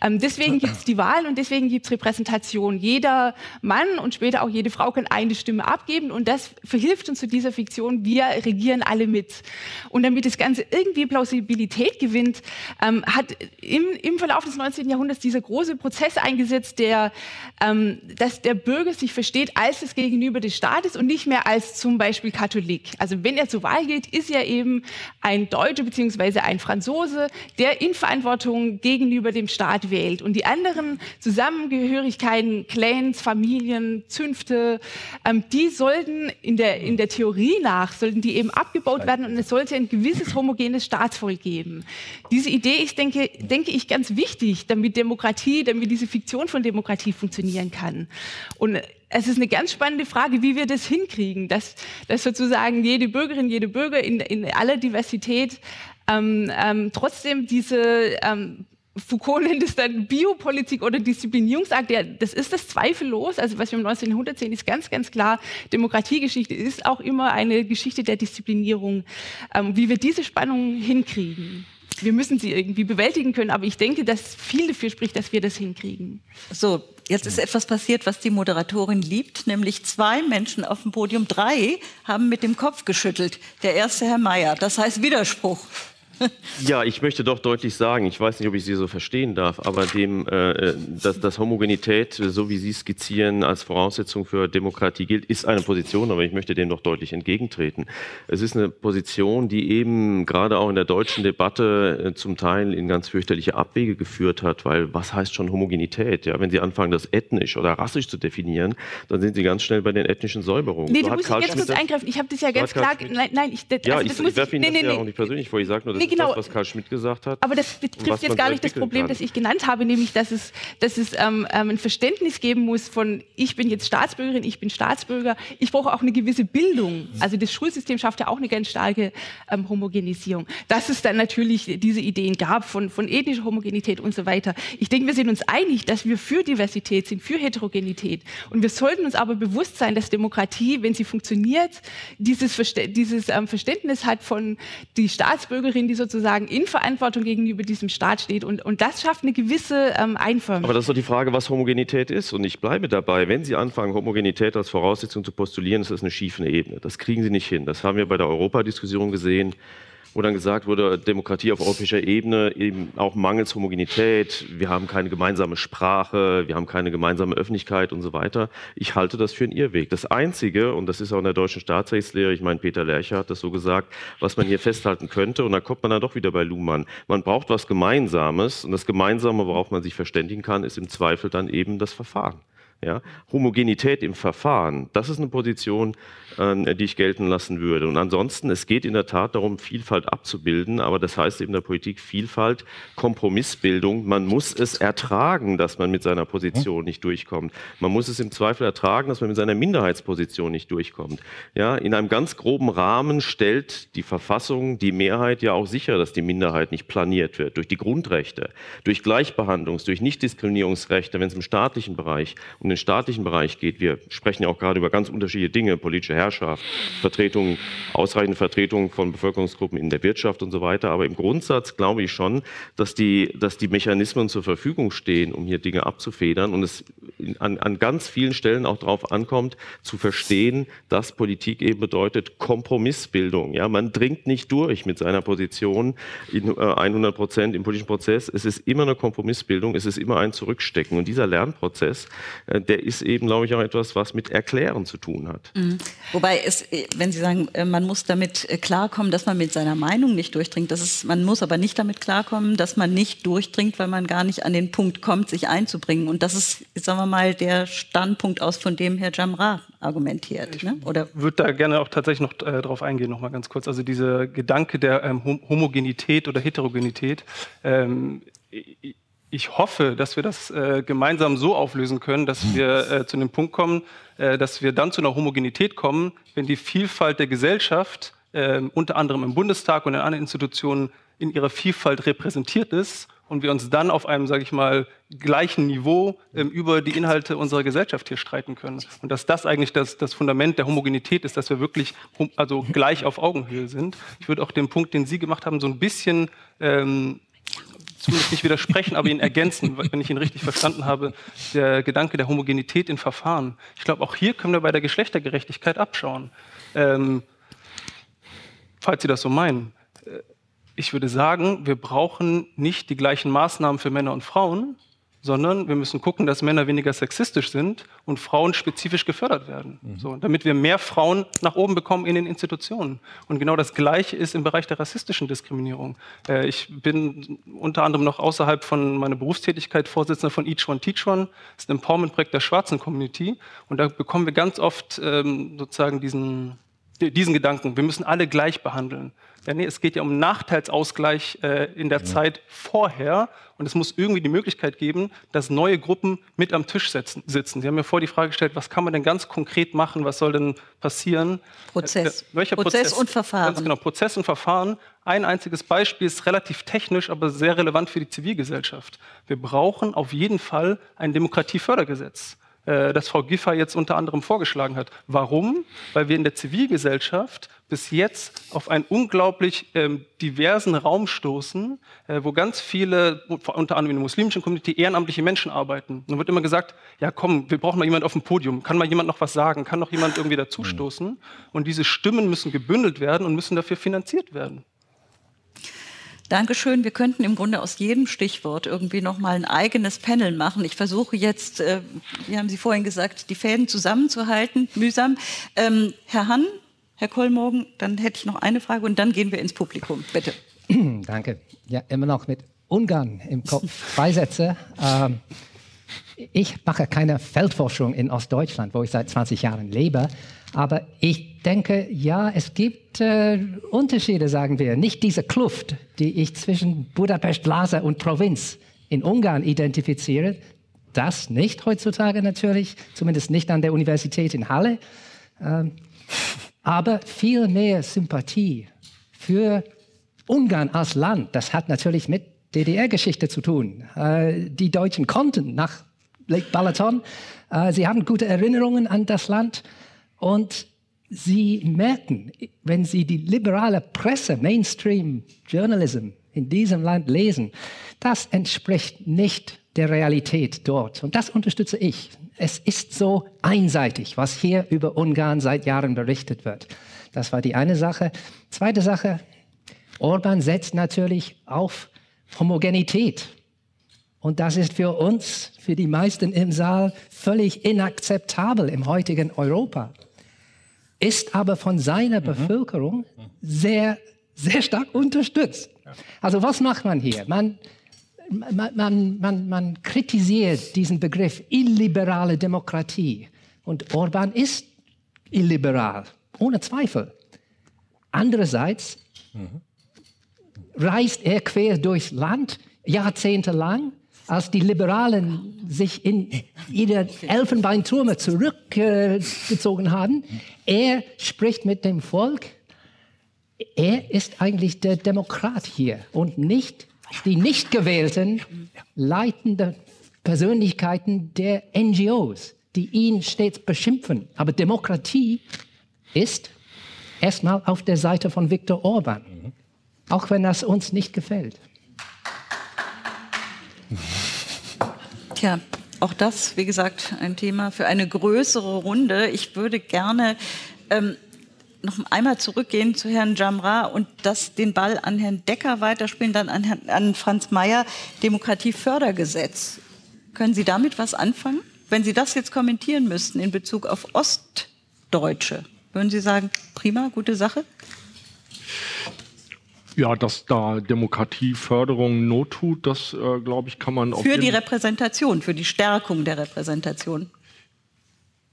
Ähm, deswegen gibt es die Wahlen und deswegen gibt es Repräsentation. Jeder Mann und später auch jede Frau kann eine Stimme abgeben und das verhilft uns zu dieser Fiktion, wir regieren alle mit. Und damit das Ganze irgendwie Plausibilität gewinnt, ähm, hat im, im Verlauf des 19. Jahrhunderts dieser große Prozess eingesetzt, der, ähm, dass der Bürger sich versteht als das Gegenüber des Staates und nicht mehr als zum Beispiel Katholik. Also wenn er zur Wahl geht, ist er eben ein Deutscher bzw. ein Franzose, der in Verantwortung gegenüber dem Staat wählt. Und die anderen Zusammengehörigkeiten, Clans, Familien, Zünfte, ähm, die sollten in der, in der Theorie nach, sollten die eben abgebaut werden und es sollte ein gewisses homogenes Staatsvolk geben. Diese Idee ist, denke, denke ich, ganz wichtig, damit Demokratie, damit diese Fiktion von Demokratie funktionieren kann. Und es ist eine ganz spannende Frage, wie wir das hinkriegen, dass, dass sozusagen jede Bürgerin, jede Bürger in, in aller Diversität ähm, ähm, trotzdem diese ähm, Foucault nennt es dann Biopolitik oder Disziplinierungsakt. Ja, das ist das zweifellos. Also was wir im 19. Jahrhundert sehen, ist ganz, ganz klar, Demokratiegeschichte ist auch immer eine Geschichte der Disziplinierung. Ähm, wie wir diese Spannung hinkriegen. Wir müssen sie irgendwie bewältigen können, aber ich denke, dass viel dafür spricht, dass wir das hinkriegen. So, jetzt ist etwas passiert, was die Moderatorin liebt, nämlich zwei Menschen auf dem Podium, drei haben mit dem Kopf geschüttelt. Der erste Herr Mayer, das heißt Widerspruch. Ja, ich möchte doch deutlich sagen, ich weiß nicht, ob ich Sie so verstehen darf, aber dem, äh, dass, dass Homogenität, so wie Sie skizzieren, als Voraussetzung für Demokratie gilt, ist eine Position, aber ich möchte dem doch deutlich entgegentreten. Es ist eine Position, die eben gerade auch in der deutschen Debatte äh, zum Teil in ganz fürchterliche Abwege geführt hat, weil was heißt schon Homogenität? Ja, wenn Sie anfangen, das ethnisch oder rassisch zu definieren, dann sind Sie ganz schnell bei den ethnischen Säuberungen. Nee, so da muss ich jetzt kurz eingreifen. Ich habe das ja ganz klar. Nein, nein, ich, das, ja, also, das ich, ich werfe Ihnen nee, das nee, ja auch nicht persönlich vor. Ich sage nur, das genau. das, was Karl Schmidt gesagt hat. Aber das betrifft jetzt gar nicht das Problem, kann. das ich genannt habe, nämlich, dass es, dass es ähm, ähm, ein Verständnis geben muss von, ich bin jetzt Staatsbürgerin, ich bin Staatsbürger, ich brauche auch eine gewisse Bildung. Also das Schulsystem schafft ja auch eine ganz starke ähm, Homogenisierung. Dass es dann natürlich diese Ideen gab von, von ethnischer Homogenität und so weiter. Ich denke, wir sind uns einig, dass wir für Diversität sind, für Heterogenität. Und wir sollten uns aber bewusst sein, dass Demokratie, wenn sie funktioniert, dieses, Verste dieses ähm, Verständnis hat von die Staatsbürgerin, die sozusagen in Verantwortung gegenüber diesem Staat steht. Und, und das schafft eine gewisse ähm, Einförmigkeit. Aber das ist doch die Frage, was Homogenität ist. Und ich bleibe dabei, wenn Sie anfangen, Homogenität als Voraussetzung zu postulieren, ist das eine schiefe Ebene. Das kriegen Sie nicht hin. Das haben wir bei der Europadiskussion gesehen wo dann gesagt wurde, Demokratie auf europäischer Ebene eben auch mangels Homogenität, wir haben keine gemeinsame Sprache, wir haben keine gemeinsame Öffentlichkeit und so weiter. Ich halte das für einen Irrweg. Das Einzige, und das ist auch in der deutschen Staatsrechtslehre, ich meine, Peter Lercher hat das so gesagt, was man hier festhalten könnte, und da kommt man dann doch wieder bei Luhmann, man braucht was Gemeinsames, und das Gemeinsame, worauf man sich verständigen kann, ist im Zweifel dann eben das Verfahren. Ja? Homogenität im Verfahren, das ist eine Position, äh, die ich gelten lassen würde. Und ansonsten, es geht in der Tat darum, Vielfalt abzubilden, aber das heißt eben der Politik Vielfalt, Kompromissbildung. Man muss es ertragen, dass man mit seiner Position nicht durchkommt. Man muss es im Zweifel ertragen, dass man mit seiner Minderheitsposition nicht durchkommt. Ja? In einem ganz groben Rahmen stellt die Verfassung die Mehrheit ja auch sicher, dass die Minderheit nicht planiert wird. Durch die Grundrechte, durch Gleichbehandlungs-, durch Nichtdiskriminierungsrechte, wenn es im staatlichen Bereich um den staatlichen Bereich geht, wir sprechen ja auch gerade über ganz unterschiedliche Dinge, politische Herrschaft, Vertretung, ausreichende Vertretung von Bevölkerungsgruppen in der Wirtschaft und so weiter. Aber im Grundsatz glaube ich schon, dass die, dass die Mechanismen zur Verfügung stehen, um hier Dinge abzufedern und es an, an ganz vielen Stellen auch darauf ankommt, zu verstehen, dass Politik eben bedeutet Kompromissbildung. Ja, man dringt nicht durch mit seiner Position in äh, 100 Prozent im politischen Prozess. Es ist immer eine Kompromissbildung, es ist immer ein Zurückstecken. Und dieser Lernprozess, äh, der ist eben, glaube ich, auch etwas, was mit Erklären zu tun hat. Mhm. Wobei, es, wenn Sie sagen, äh, man muss damit äh, klarkommen, dass man mit seiner Meinung nicht durchdringt, das ist, man muss aber nicht damit klarkommen, dass man nicht durchdringt, weil man gar nicht an den Punkt kommt, sich einzubringen. Und das ist, sagen wir mal, der Standpunkt aus, von dem Herr Jamra argumentiert. Ich ne? würde da gerne auch tatsächlich noch äh, drauf eingehen, noch mal ganz kurz. Also dieser Gedanke der ähm, Homogenität oder Heterogenität. Ähm, ich hoffe, dass wir das äh, gemeinsam so auflösen können, dass wir äh, zu dem Punkt kommen, äh, dass wir dann zu einer Homogenität kommen, wenn die Vielfalt der Gesellschaft, äh, unter anderem im Bundestag und in anderen Institutionen, in ihrer Vielfalt repräsentiert ist und wir uns dann auf einem, sage ich mal, gleichen Niveau ähm, über die Inhalte unserer Gesellschaft hier streiten können. Und dass das eigentlich das, das Fundament der Homogenität ist, dass wir wirklich also gleich auf Augenhöhe sind. Ich würde auch den Punkt, den Sie gemacht haben, so ein bisschen ähm, zumindest nicht widersprechen, aber ihn ergänzen, wenn ich ihn richtig verstanden habe, der Gedanke der Homogenität in Verfahren. Ich glaube, auch hier können wir bei der Geschlechtergerechtigkeit abschauen. Ähm, falls Sie das so meinen. Äh, ich würde sagen, wir brauchen nicht die gleichen Maßnahmen für Männer und Frauen, sondern wir müssen gucken, dass Männer weniger sexistisch sind und Frauen spezifisch gefördert werden. Mhm. So, damit wir mehr Frauen nach oben bekommen in den Institutionen. Und genau das Gleiche ist im Bereich der rassistischen Diskriminierung. Äh, ich bin unter anderem noch außerhalb von meiner Berufstätigkeit Vorsitzender von Each One Teach One. Das ist ein Empowerment-Projekt der schwarzen Community. Und da bekommen wir ganz oft ähm, sozusagen diesen diesen Gedanken, wir müssen alle gleich behandeln. Ja, nee, es geht ja um Nachteilsausgleich äh, in der ja. Zeit vorher. Und es muss irgendwie die Möglichkeit geben, dass neue Gruppen mit am Tisch setzen, sitzen. Sie haben mir vor die Frage gestellt, was kann man denn ganz konkret machen? Was soll denn passieren? Prozess. Äh, welcher Prozess, Prozess und Verfahren. Ganz genau, Prozess und Verfahren. Ein einziges Beispiel ist relativ technisch, aber sehr relevant für die Zivilgesellschaft. Wir brauchen auf jeden Fall ein Demokratiefördergesetz. Äh, das Frau Giffer jetzt unter anderem vorgeschlagen hat. Warum? Weil wir in der Zivilgesellschaft bis jetzt auf einen unglaublich ähm, diversen Raum stoßen, äh, wo ganz viele, unter anderem in der muslimischen Community, ehrenamtliche Menschen arbeiten. Dann wird immer gesagt, ja komm, wir brauchen mal jemand auf dem Podium. Kann mal jemand noch was sagen? Kann noch jemand irgendwie dazustoßen? Und diese Stimmen müssen gebündelt werden und müssen dafür finanziert werden. Dankeschön. Wir könnten im Grunde aus jedem Stichwort irgendwie noch mal ein eigenes Panel machen. Ich versuche jetzt, äh, wie haben Sie vorhin gesagt, die Fäden zusammenzuhalten, mühsam. Ähm, Herr Hann, Herr Kollmorgen, dann hätte ich noch eine Frage und dann gehen wir ins Publikum. Bitte. Danke. Ja, immer noch mit Ungarn im Kopf. Zwei. Ähm, ich mache keine Feldforschung in Ostdeutschland, wo ich seit 20 Jahren lebe. Aber ich denke, ja, es gibt äh, Unterschiede, sagen wir. Nicht diese Kluft, die ich zwischen Budapest, Lhasa und Provinz in Ungarn identifiziere. Das nicht heutzutage natürlich, zumindest nicht an der Universität in Halle. Ähm, aber viel mehr Sympathie für Ungarn als Land. Das hat natürlich mit DDR-Geschichte zu tun. Äh, die Deutschen konnten nach Lake Balaton. Äh, sie haben gute Erinnerungen an das Land. Und sie merken, wenn sie die liberale Presse, Mainstream Journalism in diesem Land lesen, das entspricht nicht der Realität dort. Und das unterstütze ich. Es ist so einseitig, was hier über Ungarn seit Jahren berichtet wird. Das war die eine Sache. Zweite Sache, Orban setzt natürlich auf Homogenität. Und das ist für uns, für die meisten im Saal, völlig inakzeptabel im heutigen Europa ist aber von seiner mhm. Bevölkerung sehr, sehr stark unterstützt. Also was macht man hier? Man, man, man, man, man kritisiert diesen Begriff illiberale Demokratie. Und Orban ist illiberal, ohne Zweifel. Andererseits mhm. Reist er quer durchs Land jahrzehntelang als die Liberalen sich in ihre Elfenbeintürme zurückgezogen haben, er spricht mit dem Volk. Er ist eigentlich der Demokrat hier und nicht die nicht gewählten leitenden Persönlichkeiten der NGOs, die ihn stets beschimpfen. Aber Demokratie ist erstmal auf der Seite von Viktor Orban, auch wenn das uns nicht gefällt. Tja, auch das, wie gesagt, ein Thema für eine größere Runde. Ich würde gerne ähm, noch einmal zurückgehen zu Herrn Jamra und das, den Ball an Herrn Decker weiterspielen, dann an, Herrn, an Franz Mayer, Demokratiefördergesetz. Können Sie damit was anfangen? Wenn Sie das jetzt kommentieren müssten in Bezug auf Ostdeutsche, würden Sie sagen, prima, gute Sache? Ja, dass da Demokratieförderung Not tut, das äh, glaube ich, kann man. Für die Repräsentation, für die Stärkung der Repräsentation.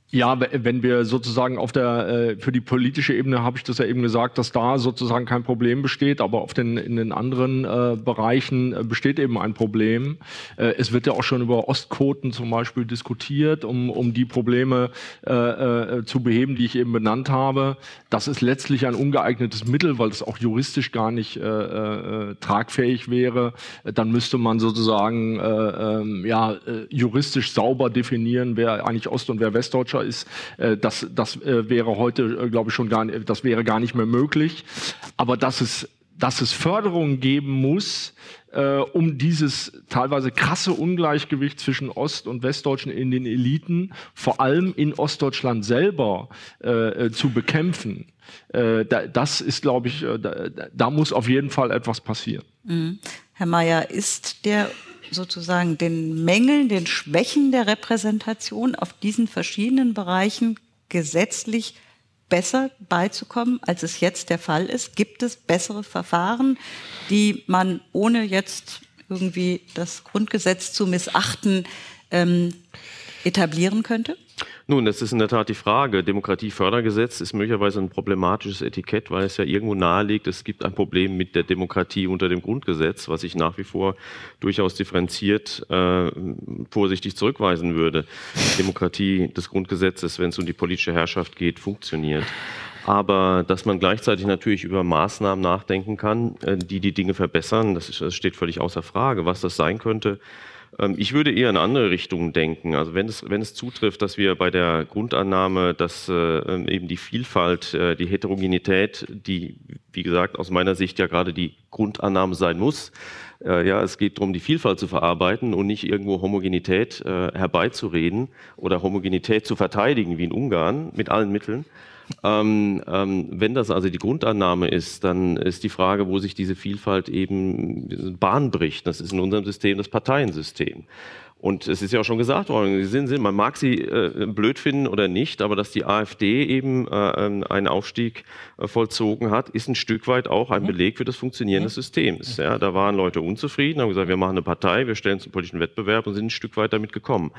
Ja, wenn wir sozusagen auf der äh, für die politische Ebene habe ich das ja eben gesagt, dass da sozusagen kein Problem besteht, aber auf den in den anderen äh, Bereichen äh, besteht eben ein Problem. Äh, es wird ja auch schon über Ostquoten zum Beispiel diskutiert, um um die Probleme zu beheben, die ich eben benannt habe. Das ist letztlich ein ungeeignetes Mittel, weil es auch juristisch gar nicht äh, äh, tragfähig wäre. Dann müsste man sozusagen äh, äh, ja juristisch sauber definieren, wer eigentlich Ost und wer Westdeutscher Deutscher ist, äh, das, das äh, wäre heute, äh, glaube ich, schon gar nicht, das wäre gar nicht mehr möglich. Aber dass es, dass es Förderungen geben muss, äh, um dieses teilweise krasse Ungleichgewicht zwischen Ost- und Westdeutschen in den Eliten, vor allem in Ostdeutschland selber, äh, zu bekämpfen. Äh, da, das ist, glaube ich, da, da, muss auf jeden Fall etwas passieren. Mhm. Herr Mayer, ist der sozusagen den Mängeln, den Schwächen der Repräsentation auf diesen verschiedenen Bereichen gesetzlich besser beizukommen, als es jetzt der Fall ist? Gibt es bessere Verfahren, die man ohne jetzt irgendwie das Grundgesetz zu missachten ähm, etablieren könnte? Nun, das ist in der Tat die Frage. Demokratiefördergesetz ist möglicherweise ein problematisches Etikett, weil es ja irgendwo nahelegt, es gibt ein Problem mit der Demokratie unter dem Grundgesetz, was ich nach wie vor durchaus differenziert äh, vorsichtig zurückweisen würde. Demokratie des Grundgesetzes, wenn es um die politische Herrschaft geht, funktioniert aber dass man gleichzeitig natürlich über Maßnahmen nachdenken kann, äh, die die Dinge verbessern, das, ist, das steht völlig außer Frage. Was das sein könnte, ich würde eher in andere Richtungen denken. Also wenn es, wenn es zutrifft, dass wir bei der Grundannahme, dass äh, ähm, eben die Vielfalt, äh, die Heterogenität, die, wie gesagt, aus meiner Sicht ja gerade die Grundannahme sein muss, äh, ja, es geht darum, die Vielfalt zu verarbeiten und nicht irgendwo Homogenität herbeizureden oder Homogenität zu verteidigen, wie in Ungarn, mit allen Mitteln. Ähm, ähm, wenn das also die Grundannahme ist, dann ist die Frage, wo sich diese Vielfalt eben Bahn bricht. Das ist in unserem System das Parteiensystem. Und es ist ja auch schon gesagt worden, sie sind, man mag sie äh, blöd finden oder nicht, aber dass die AfD eben äh, einen Aufstieg äh, vollzogen hat, ist ein Stück weit auch ein mhm. Beleg für das Funktionieren des Systems. Ja, da waren Leute unzufrieden, haben gesagt, wir machen eine Partei, wir stellen zum politischen Wettbewerb und sind ein Stück weit damit gekommen.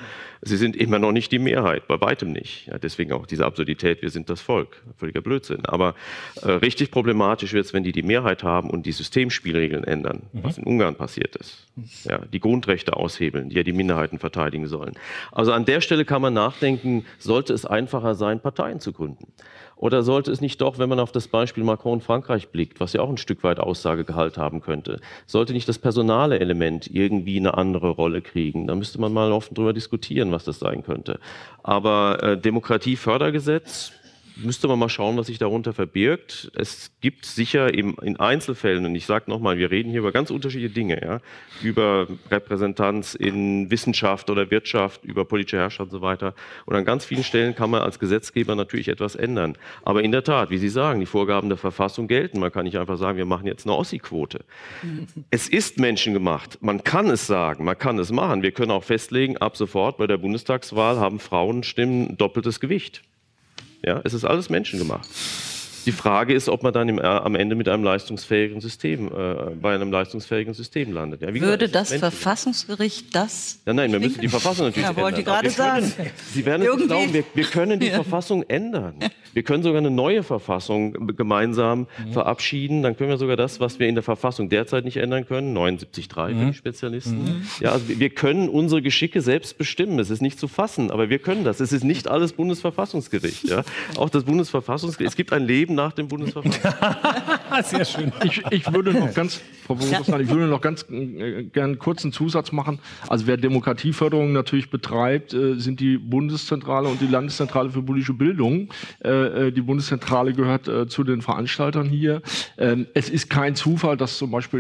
Sie sind immer noch nicht die Mehrheit, bei weitem nicht. Ja, deswegen auch diese Absurdität, wir sind das Volk. Völliger Blödsinn. Aber äh, richtig problematisch wird es, wenn die die Mehrheit haben und die Systemspielregeln ändern, mhm. was in Ungarn passiert ist. Ja, die Grundrechte aushebeln, die ja die Minderheiten verteidigen sollen. Also an der Stelle kann man nachdenken, sollte es einfacher sein, Parteien zu gründen? Oder sollte es nicht doch, wenn man auf das Beispiel Macron Frankreich blickt, was ja auch ein Stück weit Aussagegehalt haben könnte, sollte nicht das personale Element irgendwie eine andere Rolle kriegen? Da müsste man mal offen drüber diskutieren, was das sein könnte. Aber äh, Demokratiefördergesetz, müsste man mal schauen, was sich darunter verbirgt. Es gibt sicher im, in Einzelfällen, und ich sage nochmal, wir reden hier über ganz unterschiedliche Dinge, ja, über Repräsentanz in Wissenschaft oder Wirtschaft, über politische Herrschaft und so weiter. Und an ganz vielen Stellen kann man als Gesetzgeber natürlich etwas ändern. Aber in der Tat, wie Sie sagen, die Vorgaben der Verfassung gelten. Man kann nicht einfach sagen, wir machen jetzt eine Ossi-Quote. es ist menschengemacht. Man kann es sagen, man kann es machen. Wir können auch festlegen, ab sofort bei der Bundestagswahl haben Frauenstimmen doppeltes Gewicht. Ja, es ist alles menschengemacht. Die Frage ist, ob man dann im, äh, am Ende mit einem leistungsfähigen System, äh, bei einem leistungsfähigen System landet. Ja, Würde gesagt, das Verfassungsgericht das? Ja, nein, wir müssen die Verfassung natürlich ja, ändern. wollte ich gerade sagen. Sie werden es glauben, wir, wir, können die ja. Verfassung ändern. Wir können sogar eine neue Verfassung gemeinsam mhm. verabschieden. Dann können wir sogar das, was wir in der Verfassung derzeit nicht ändern können, 79.3 mhm. für die Spezialisten. Mhm. Ja, also wir können unsere Geschicke selbst bestimmen. Es ist nicht zu fassen, aber wir können das. Es ist nicht alles Bundesverfassungsgericht. Ja? Auch das Bundesverfassungsgericht. Es gibt ein Leben nach dem Bundesverfassungsgericht. Sehr schön. Ich, ich, würde noch ganz, Frau ja. ich würde noch ganz äh, gern einen kurzen Zusatz machen. Also wer Demokratieförderung natürlich betreibt, äh, sind die Bundeszentrale und die Landeszentrale für politische Bildung. Äh, äh die Bundeszentrale gehört äh, zu den Veranstaltern hier. Ähm, es ist kein Zufall, dass zum Beispiel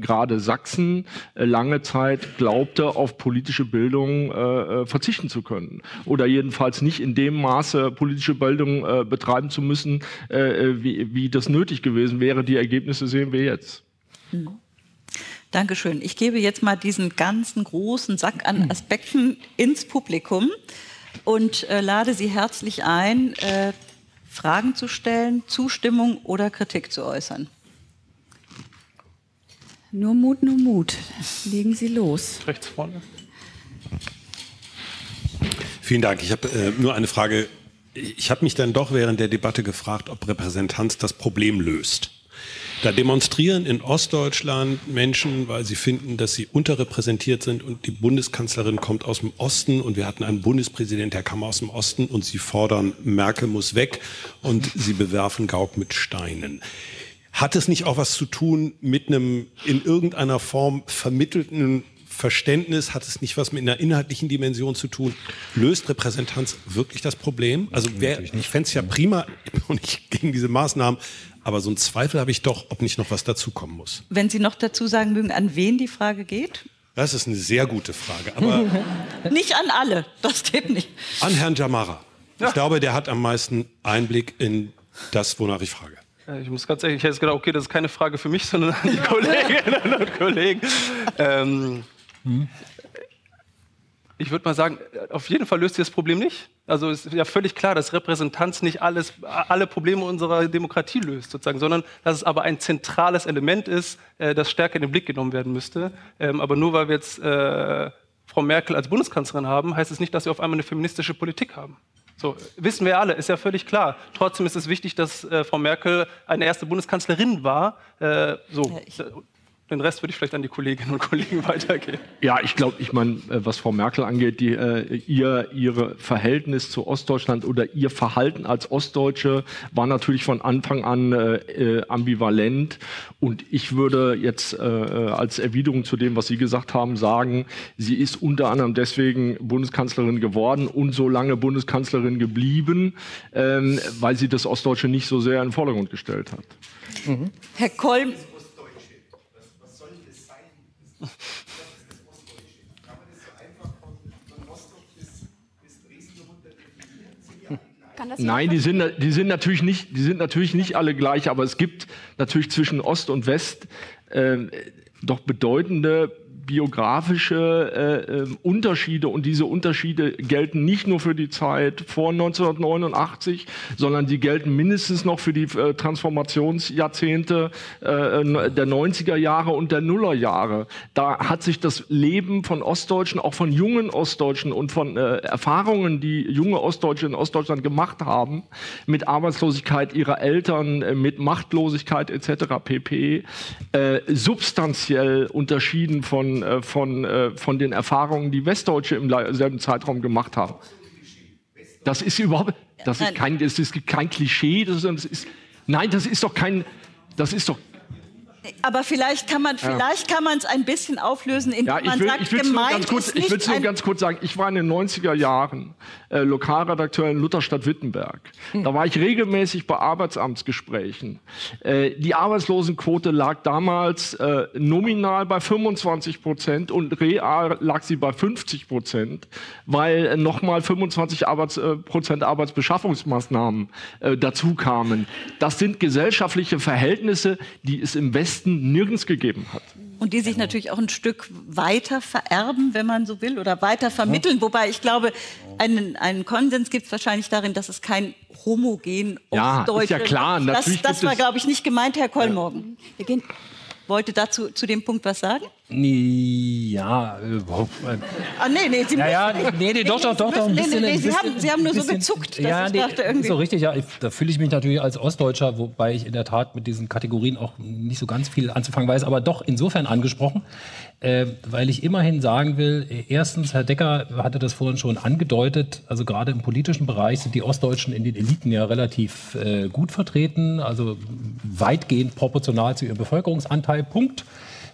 gerade Sachsen lange Zeit glaubte, auf politische Bildung verzichten zu können. Oder jedenfalls nicht in dem Maße politische Bildung betreiben zu müssen, äh, wie, wie das nötig gewesen wäre. Die Ergebnisse sehen wir jetzt. Mhm. Dankeschön. Ich gebe jetzt mal diesen ganzen großen Sack an hm. Aspekten ins Publikum und äh, lade Sie herzlich ein, äh, Fragen zu stellen, Zustimmung oder Kritik zu äußern. Nur Mut, nur Mut. Legen Sie los. Rechts vorne. Vielen Dank. Ich habe äh, nur eine Frage ich habe mich dann doch während der Debatte gefragt, ob Repräsentanz das Problem löst. Da demonstrieren in Ostdeutschland Menschen, weil sie finden, dass sie unterrepräsentiert sind und die Bundeskanzlerin kommt aus dem Osten und wir hatten einen Bundespräsident, der kam aus dem Osten und sie fordern, Merkel muss weg und sie bewerfen Gauck mit Steinen. Hat es nicht auch was zu tun mit einem in irgendeiner Form vermittelten Verständnis? Hat es nicht was mit einer inhaltlichen Dimension zu tun? Löst Repräsentanz wirklich das Problem? Also wer, ich fände es ja prima und ich gegen diese Maßnahmen, aber so einen Zweifel habe ich doch, ob nicht noch was dazukommen muss. Wenn Sie noch dazu sagen mögen, an wen die Frage geht? Das ist eine sehr gute Frage. Aber nicht an alle, das geht nicht. An Herrn Jamara. Ich ja. glaube, der hat am meisten Einblick in das, wonach ich frage. Ich muss ganz ehrlich, ich hätte gedacht, okay, das ist keine Frage für mich, sondern an die Kolleginnen und Kollegen. Ähm, hm. Ich würde mal sagen, auf jeden Fall löst sie das Problem nicht. Also es ist ja völlig klar, dass Repräsentanz nicht alles, alle Probleme unserer Demokratie löst, sozusagen, sondern dass es aber ein zentrales Element ist, äh, das stärker in den Blick genommen werden müsste. Ähm, aber nur weil wir jetzt äh, Frau Merkel als Bundeskanzlerin haben, heißt es nicht, dass sie auf einmal eine feministische Politik haben. So, wissen wir alle, ist ja völlig klar. Trotzdem ist es wichtig, dass äh, Frau Merkel eine erste Bundeskanzlerin war. Äh, so. Ja, den Rest würde ich vielleicht an die Kolleginnen und Kollegen weitergeben. Ja, ich glaube, ich meine, äh, was Frau Merkel angeht, die, äh, ihr ihre Verhältnis zu Ostdeutschland oder ihr Verhalten als Ostdeutsche war natürlich von Anfang an äh, äh ambivalent. Und ich würde jetzt äh, als Erwiderung zu dem, was Sie gesagt haben, sagen, sie ist unter anderem deswegen Bundeskanzlerin geworden und so lange Bundeskanzlerin geblieben, ähm, weil sie das Ostdeutsche nicht so sehr in den Vordergrund gestellt hat. Mhm. Herr Kolm. Nein, die sind, die, sind natürlich nicht, die sind natürlich nicht alle gleich, aber es gibt natürlich zwischen Ost und West äh, doch bedeutende biografische äh, äh, Unterschiede und diese Unterschiede gelten nicht nur für die Zeit vor 1989, sondern die gelten mindestens noch für die äh, Transformationsjahrzehnte äh, der 90er Jahre und der Nullerjahre. Da hat sich das Leben von Ostdeutschen, auch von jungen Ostdeutschen und von äh, Erfahrungen, die junge Ostdeutsche in Ostdeutschland gemacht haben, mit Arbeitslosigkeit ihrer Eltern, äh, mit Machtlosigkeit etc. pp. substanziell unterschieden von äh, von, äh, von den Erfahrungen, die Westdeutsche im selben Zeitraum gemacht haben. Das ist überhaupt, das ist kein, das ist kein Klischee, das ist, nein, das ist doch kein, das ist doch aber vielleicht kann man vielleicht kann man es ein bisschen auflösen, indem ja, man will, sagt, ich will gemeint kurz, Ich will es nur ganz kurz sagen, ich war in den 90er Jahren äh, Lokalredakteur in Lutherstadt Wittenberg. Hm. Da war ich regelmäßig bei Arbeitsamtsgesprächen. Äh, die Arbeitslosenquote lag damals äh, nominal bei 25 Prozent und real lag sie bei 50 Prozent, weil äh, nochmal 25 Arbeits, äh, Prozent Arbeitsbeschaffungsmaßnahmen äh, dazu kamen. Das sind gesellschaftliche Verhältnisse, die es im Westen Westen nirgends gegeben hat. Und die sich natürlich auch ein Stück weiter vererben, wenn man so will, oder weiter vermitteln. Wobei ich glaube, einen, einen Konsens gibt es wahrscheinlich darin, dass es kein homogen ja, Ostdeutsche... Ja, ist ja klar. Das, das war, glaube ich, nicht gemeint, Herr Kollmorgen. Ja. Wir gehen wollte dazu zu dem Punkt was sagen? Ja, überhaupt. Äh, ah, nee, nee, Sie ja, ja, nee, nee, doch, doch, doch, doch, ein bisschen. Nee, nee, Sie, haben, Sie haben nur so gezuckt, dass ja, ich nee, dachte irgendwie. So richtig, ja, ich, da fühle ich mich natürlich als Ostdeutscher, wobei ich in der Tat mit diesen Kategorien auch nicht so ganz viel anzufangen weiß, aber doch insofern angesprochen, äh, weil ich immerhin sagen will, erstens, Herr Decker hatte das vorhin schon angedeutet, also gerade im politischen Bereich sind die Ostdeutschen in den Eliten ja relativ äh, gut vertreten, also weitgehend proportional zu ihrem Bevölkerungsanteil, Punkt.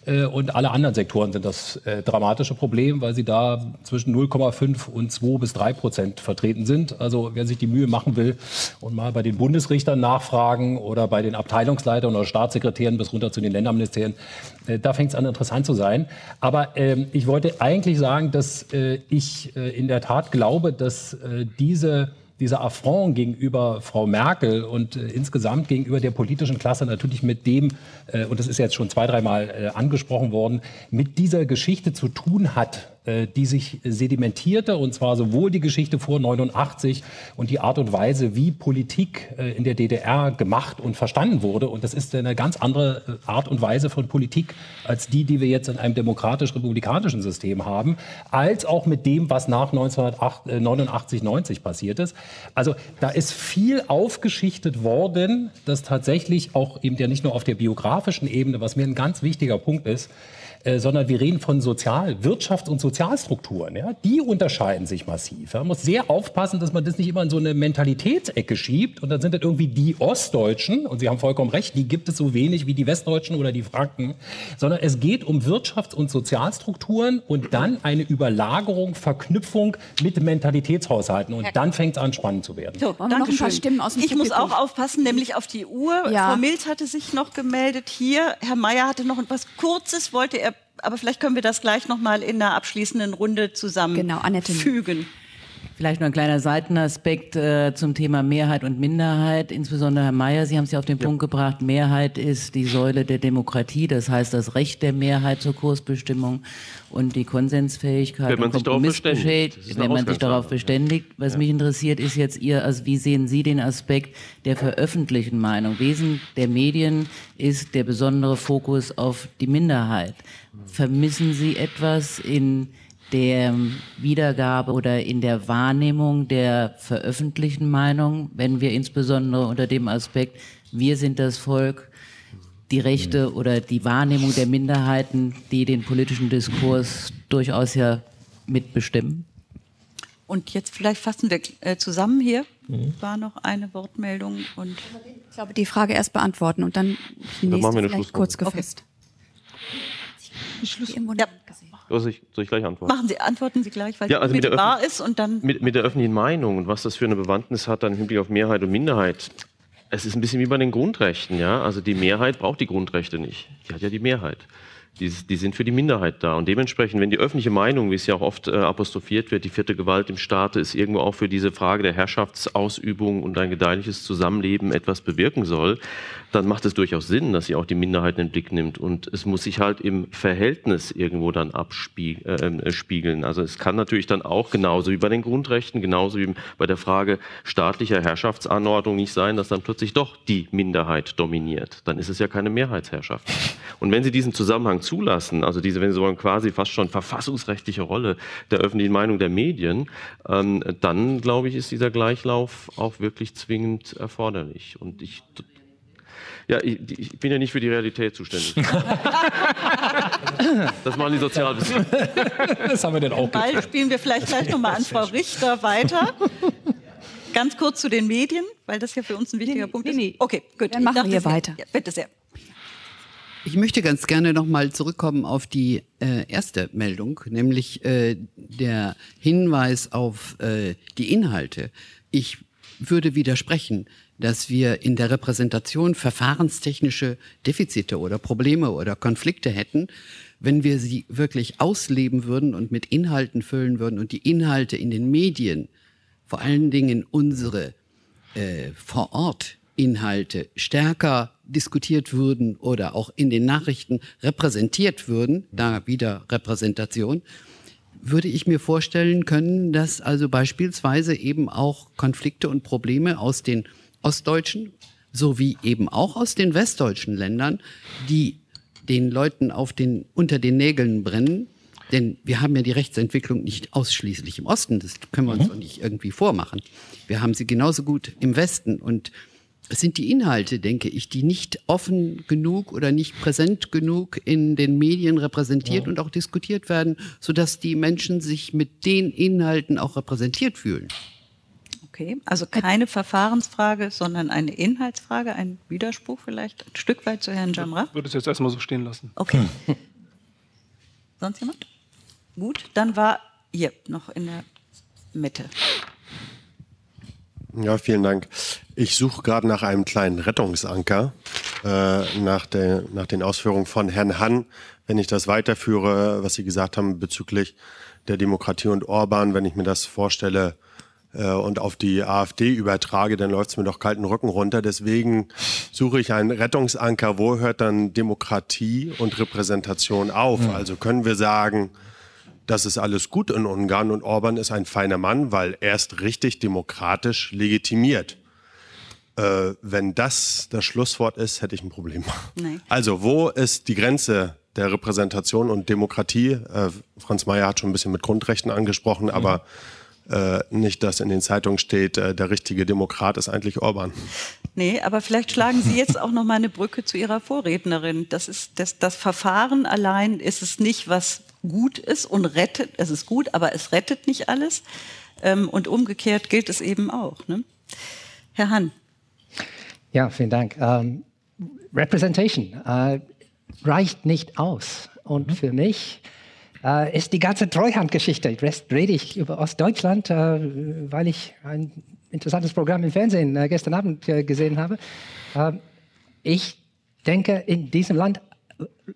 Äh, und alle anderen Sektoren sind das äh, dramatische Problem, weil sie da zwischen 0,5 und 2 bis 3 Prozent vertreten sind. Also wer sich die Mühe machen will und mal bei den Bundesrichtern nachfragen oder bei den Abteilungsleitern oder Staatssekretären bis runter zu den Länderministerien, äh, da fängt es an interessant zu sein. Aber ähm, ich wollte eigentlich sagen, dass äh, ich äh, in der Tat glaube, dass äh, diese dieser Affront gegenüber Frau Merkel und äh, insgesamt gegenüber der politischen Klasse natürlich mit dem, äh, und das ist jetzt schon zwei, dreimal äh, angesprochen worden, mit dieser Geschichte zu tun hat, die sich sedimentierte, und zwar sowohl die Geschichte vor 89 und die Art und Weise, wie Politik äh, in der DDR gemacht und verstanden wurde. Und das ist eine ganz andere äh, Art und Weise von Politik als die, die wir jetzt in einem demokratisch-republikanischen System haben, als auch mit dem, was nach 1989, 90 passiert ist. Also da ist viel aufgeschichtet worden, das tatsächlich auch eben ja nicht nur auf der biografischen Ebene, was mir ein ganz wichtiger Punkt ist, äh, sondern wir reden von Sozial-, Wirtschafts- und Sozialstrukturen. Ja? Die unterscheiden sich massiv. Man muss sehr aufpassen, dass man das nicht immer in so eine Mentalitätsecke schiebt und dann sind das irgendwie die Ostdeutschen, und Sie haben vollkommen recht, die gibt es so wenig wie die Westdeutschen oder die Franken, sondern es geht um Wirtschafts- und Sozialstrukturen und dann eine Überlagerung, Verknüpfung mit Mentalitätshaushalten. Und dann fängt es an, spannend zu werden. So, noch ein paar Stimmen aus dem Ich muss auch aufpassen, nämlich auf die Uhr. Ja. Frau Milz hatte sich noch gemeldet hier. Herr Mayer hatte noch etwas Kurzes, wollte er aber vielleicht können wir das gleich noch mal in der abschließenden Runde zusammenfügen. Genau, Vielleicht noch ein kleiner Seitenaspekt äh, zum Thema Mehrheit und Minderheit. Insbesondere Herr Mayer, Sie haben es ja auf den ja. Punkt gebracht, Mehrheit ist die Säule der Demokratie, das heißt das Recht der Mehrheit zur Kursbestimmung und die Konsensfähigkeit wenn man sich darauf beständigt. Wenn man sich darauf beständigt. Was ja. mich interessiert, ist jetzt Ihr, also wie sehen Sie den Aspekt der veröffentlichten Meinung? Wesen der Medien ist der besondere Fokus auf die Minderheit. Vermissen Sie etwas in der Wiedergabe oder in der Wahrnehmung der veröffentlichten Meinung, wenn wir insbesondere unter dem Aspekt, wir sind das Volk, die Rechte oder die Wahrnehmung der Minderheiten, die den politischen Diskurs durchaus ja mitbestimmen? Und jetzt vielleicht fassen wir äh, zusammen hier. Mhm. War noch eine Wortmeldung und ich glaube, die Frage erst beantworten und dann die nächste dann vielleicht kurz gefasst. Okay. Schluss. Ja. Soll ich, soll ich gleich antworten? Machen Sie, antworten Sie gleich, weil ja, also mit der wahr ist und dann. Mit, mit der öffentlichen Meinung und was das für eine Bewandtnis hat dann im Hinblick auf Mehrheit und Minderheit. Es ist ein bisschen wie bei den Grundrechten, ja. Also die Mehrheit braucht die Grundrechte nicht. Die hat ja die Mehrheit. Die, die, sind für die Minderheit da. Und dementsprechend, wenn die öffentliche Meinung, wie es ja auch oft äh, apostrophiert wird, die vierte Gewalt im Staate ist irgendwo auch für diese Frage der Herrschaftsausübung und ein gedeihliches Zusammenleben etwas bewirken soll, dann macht es durchaus Sinn, dass sie auch die Minderheiten in den Blick nimmt. Und es muss sich halt im Verhältnis irgendwo dann abspiegeln. Äh, äh also es kann natürlich dann auch genauso wie bei den Grundrechten, genauso wie bei der Frage staatlicher Herrschaftsanordnung nicht sein, dass dann plötzlich doch die Minderheit dominiert. Dann ist es ja keine Mehrheitsherrschaft. Und wenn Sie diesen Zusammenhang zulassen, also diese, wenn Sie wollen, quasi fast schon verfassungsrechtliche Rolle der öffentlichen Meinung der Medien, ähm, dann glaube ich, ist dieser Gleichlauf auch wirklich zwingend erforderlich. Und ich ja, ich, ich, bin ja nicht für die Realität zuständig. das machen die Sozialwissenschaftler. Das haben wir denn auch Ball spielen wir vielleicht gleich nochmal an Frau Richter weiter. Ganz kurz zu den Medien, weil das ja für uns ein wichtiger nee, Punkt nee, ist. Okay, gut. Dann machen wir weiter. Ja, bitte sehr. Ich möchte ganz gerne nochmal zurückkommen auf die äh, erste Meldung, nämlich äh, der Hinweis auf äh, die Inhalte. Ich würde widersprechen, dass wir in der Repräsentation verfahrenstechnische Defizite oder Probleme oder Konflikte hätten, wenn wir sie wirklich ausleben würden und mit Inhalten füllen würden und die Inhalte in den Medien, vor allen Dingen unsere äh, vor Ort Inhalte stärker diskutiert würden oder auch in den Nachrichten repräsentiert würden, da wieder Repräsentation, würde ich mir vorstellen können, dass also beispielsweise eben auch Konflikte und Probleme aus den ostdeutschen sowie eben auch aus den westdeutschen Ländern, die den Leuten auf den, unter den Nägeln brennen. Denn wir haben ja die Rechtsentwicklung nicht ausschließlich im Osten, das können wir uns mhm. doch nicht irgendwie vormachen. Wir haben sie genauso gut im Westen und sind die Inhalte, denke ich, die nicht offen genug oder nicht präsent genug in den Medien repräsentiert ja. und auch diskutiert werden, sodass die Menschen sich mit den Inhalten auch repräsentiert fühlen. Okay, also keine Verfahrensfrage, sondern eine Inhaltsfrage, ein Widerspruch vielleicht ein Stück weit zu Herrn Jamra? Ich würde es jetzt erstmal so stehen lassen. Okay. Sonst jemand? Gut, dann war hier noch in der Mitte. Ja, vielen Dank. Ich suche gerade nach einem kleinen Rettungsanker, äh, nach, der, nach den Ausführungen von Herrn Hann. Wenn ich das weiterführe, was Sie gesagt haben bezüglich der Demokratie und Orban, wenn ich mir das vorstelle äh, und auf die AfD übertrage, dann läuft es mir doch kalten Rücken runter. Deswegen suche ich einen Rettungsanker. Wo hört dann Demokratie und Repräsentation auf? Mhm. Also können wir sagen, das ist alles gut in Ungarn und Orban ist ein feiner Mann, weil er ist richtig demokratisch legitimiert. Äh, wenn das das Schlusswort ist, hätte ich ein Problem. Nein. Also wo ist die Grenze der Repräsentation und Demokratie? Äh, Franz Mayer hat schon ein bisschen mit Grundrechten angesprochen, mhm. aber äh, nicht, dass in den Zeitungen steht, äh, der richtige Demokrat ist eigentlich Orban. Nee, aber vielleicht schlagen Sie jetzt auch noch mal eine Brücke zu Ihrer Vorrednerin. Das ist das, das Verfahren allein ist es nicht, was gut ist und rettet. Es ist gut, aber es rettet nicht alles. Ähm, und umgekehrt gilt es eben auch. Ne? Herr Hahn. Ja, vielen Dank. Um, Representation uh, reicht nicht aus. Und mhm. für mich uh, ist die ganze Treuhandgeschichte, jetzt rede ich über Ostdeutschland, uh, weil ich ein interessantes Programm im Fernsehen gestern Abend gesehen habe. ich denke, in diesem Land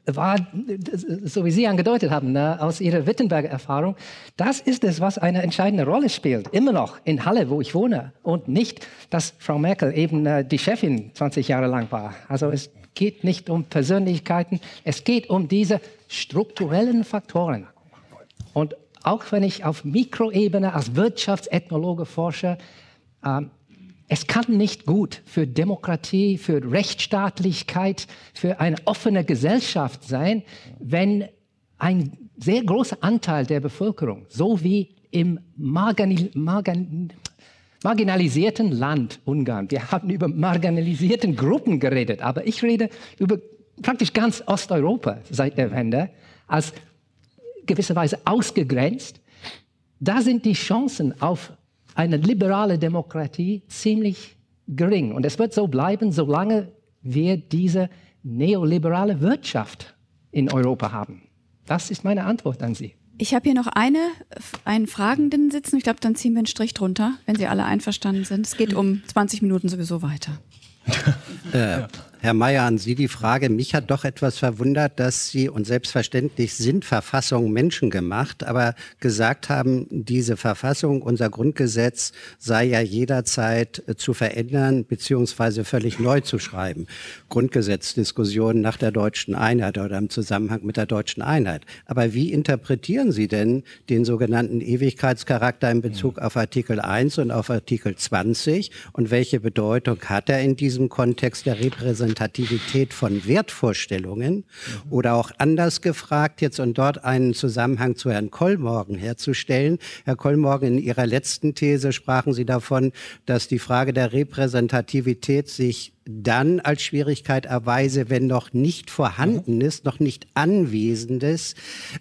war, so wie Sie angedeutet haben, ne, aus Ihrer Wittenberger Erfahrung, das ist es, was eine entscheidende Rolle spielt. Immer noch in Halle, wo ich wohne. Und nicht, dass Frau Merkel eben äh, die Chefin 20 Jahre lang war. Also es geht nicht um Persönlichkeiten, es geht um diese strukturellen Faktoren. Und auch wenn ich auf Mikroebene als Wirtschaftsethnologe forsche, ähm, es kann nicht gut für Demokratie, für Rechtsstaatlichkeit, für eine offene Gesellschaft sein, wenn ein sehr großer Anteil der Bevölkerung, so wie im Margani Margan marginalisierten Land Ungarn. Wir haben über marginalisierten Gruppen geredet, aber ich rede über praktisch ganz Osteuropa seit der Wende als gewisserweise ausgegrenzt. Da sind die Chancen auf eine liberale Demokratie ziemlich gering. Und es wird so bleiben, solange wir diese neoliberale Wirtschaft in Europa haben. Das ist meine Antwort an Sie. Ich habe hier noch eine, einen Fragenden sitzen. Ich glaube, dann ziehen wir einen Strich drunter, wenn Sie alle einverstanden sind. Es geht um 20 Minuten sowieso weiter. äh, Herr Mayer, an Sie die Frage. Mich hat doch etwas verwundert, dass Sie, und selbstverständlich sind Verfassungen menschengemacht, aber gesagt haben, diese Verfassung, unser Grundgesetz sei ja jederzeit äh, zu verändern beziehungsweise völlig neu zu schreiben. Grundgesetzdiskussionen nach der deutschen Einheit oder im Zusammenhang mit der deutschen Einheit. Aber wie interpretieren Sie denn den sogenannten Ewigkeitscharakter in Bezug auf Artikel 1 und auf Artikel 20? Und welche Bedeutung hat er in diesem Kontext der Repräsentation? Repräsentativität von Wertvorstellungen oder auch anders gefragt, jetzt und dort einen Zusammenhang zu Herrn Kollmorgen herzustellen. Herr Kollmorgen, in Ihrer letzten These sprachen Sie davon, dass die Frage der Repräsentativität sich dann als Schwierigkeit erweise, wenn noch nicht vorhandenes, noch nicht anwesendes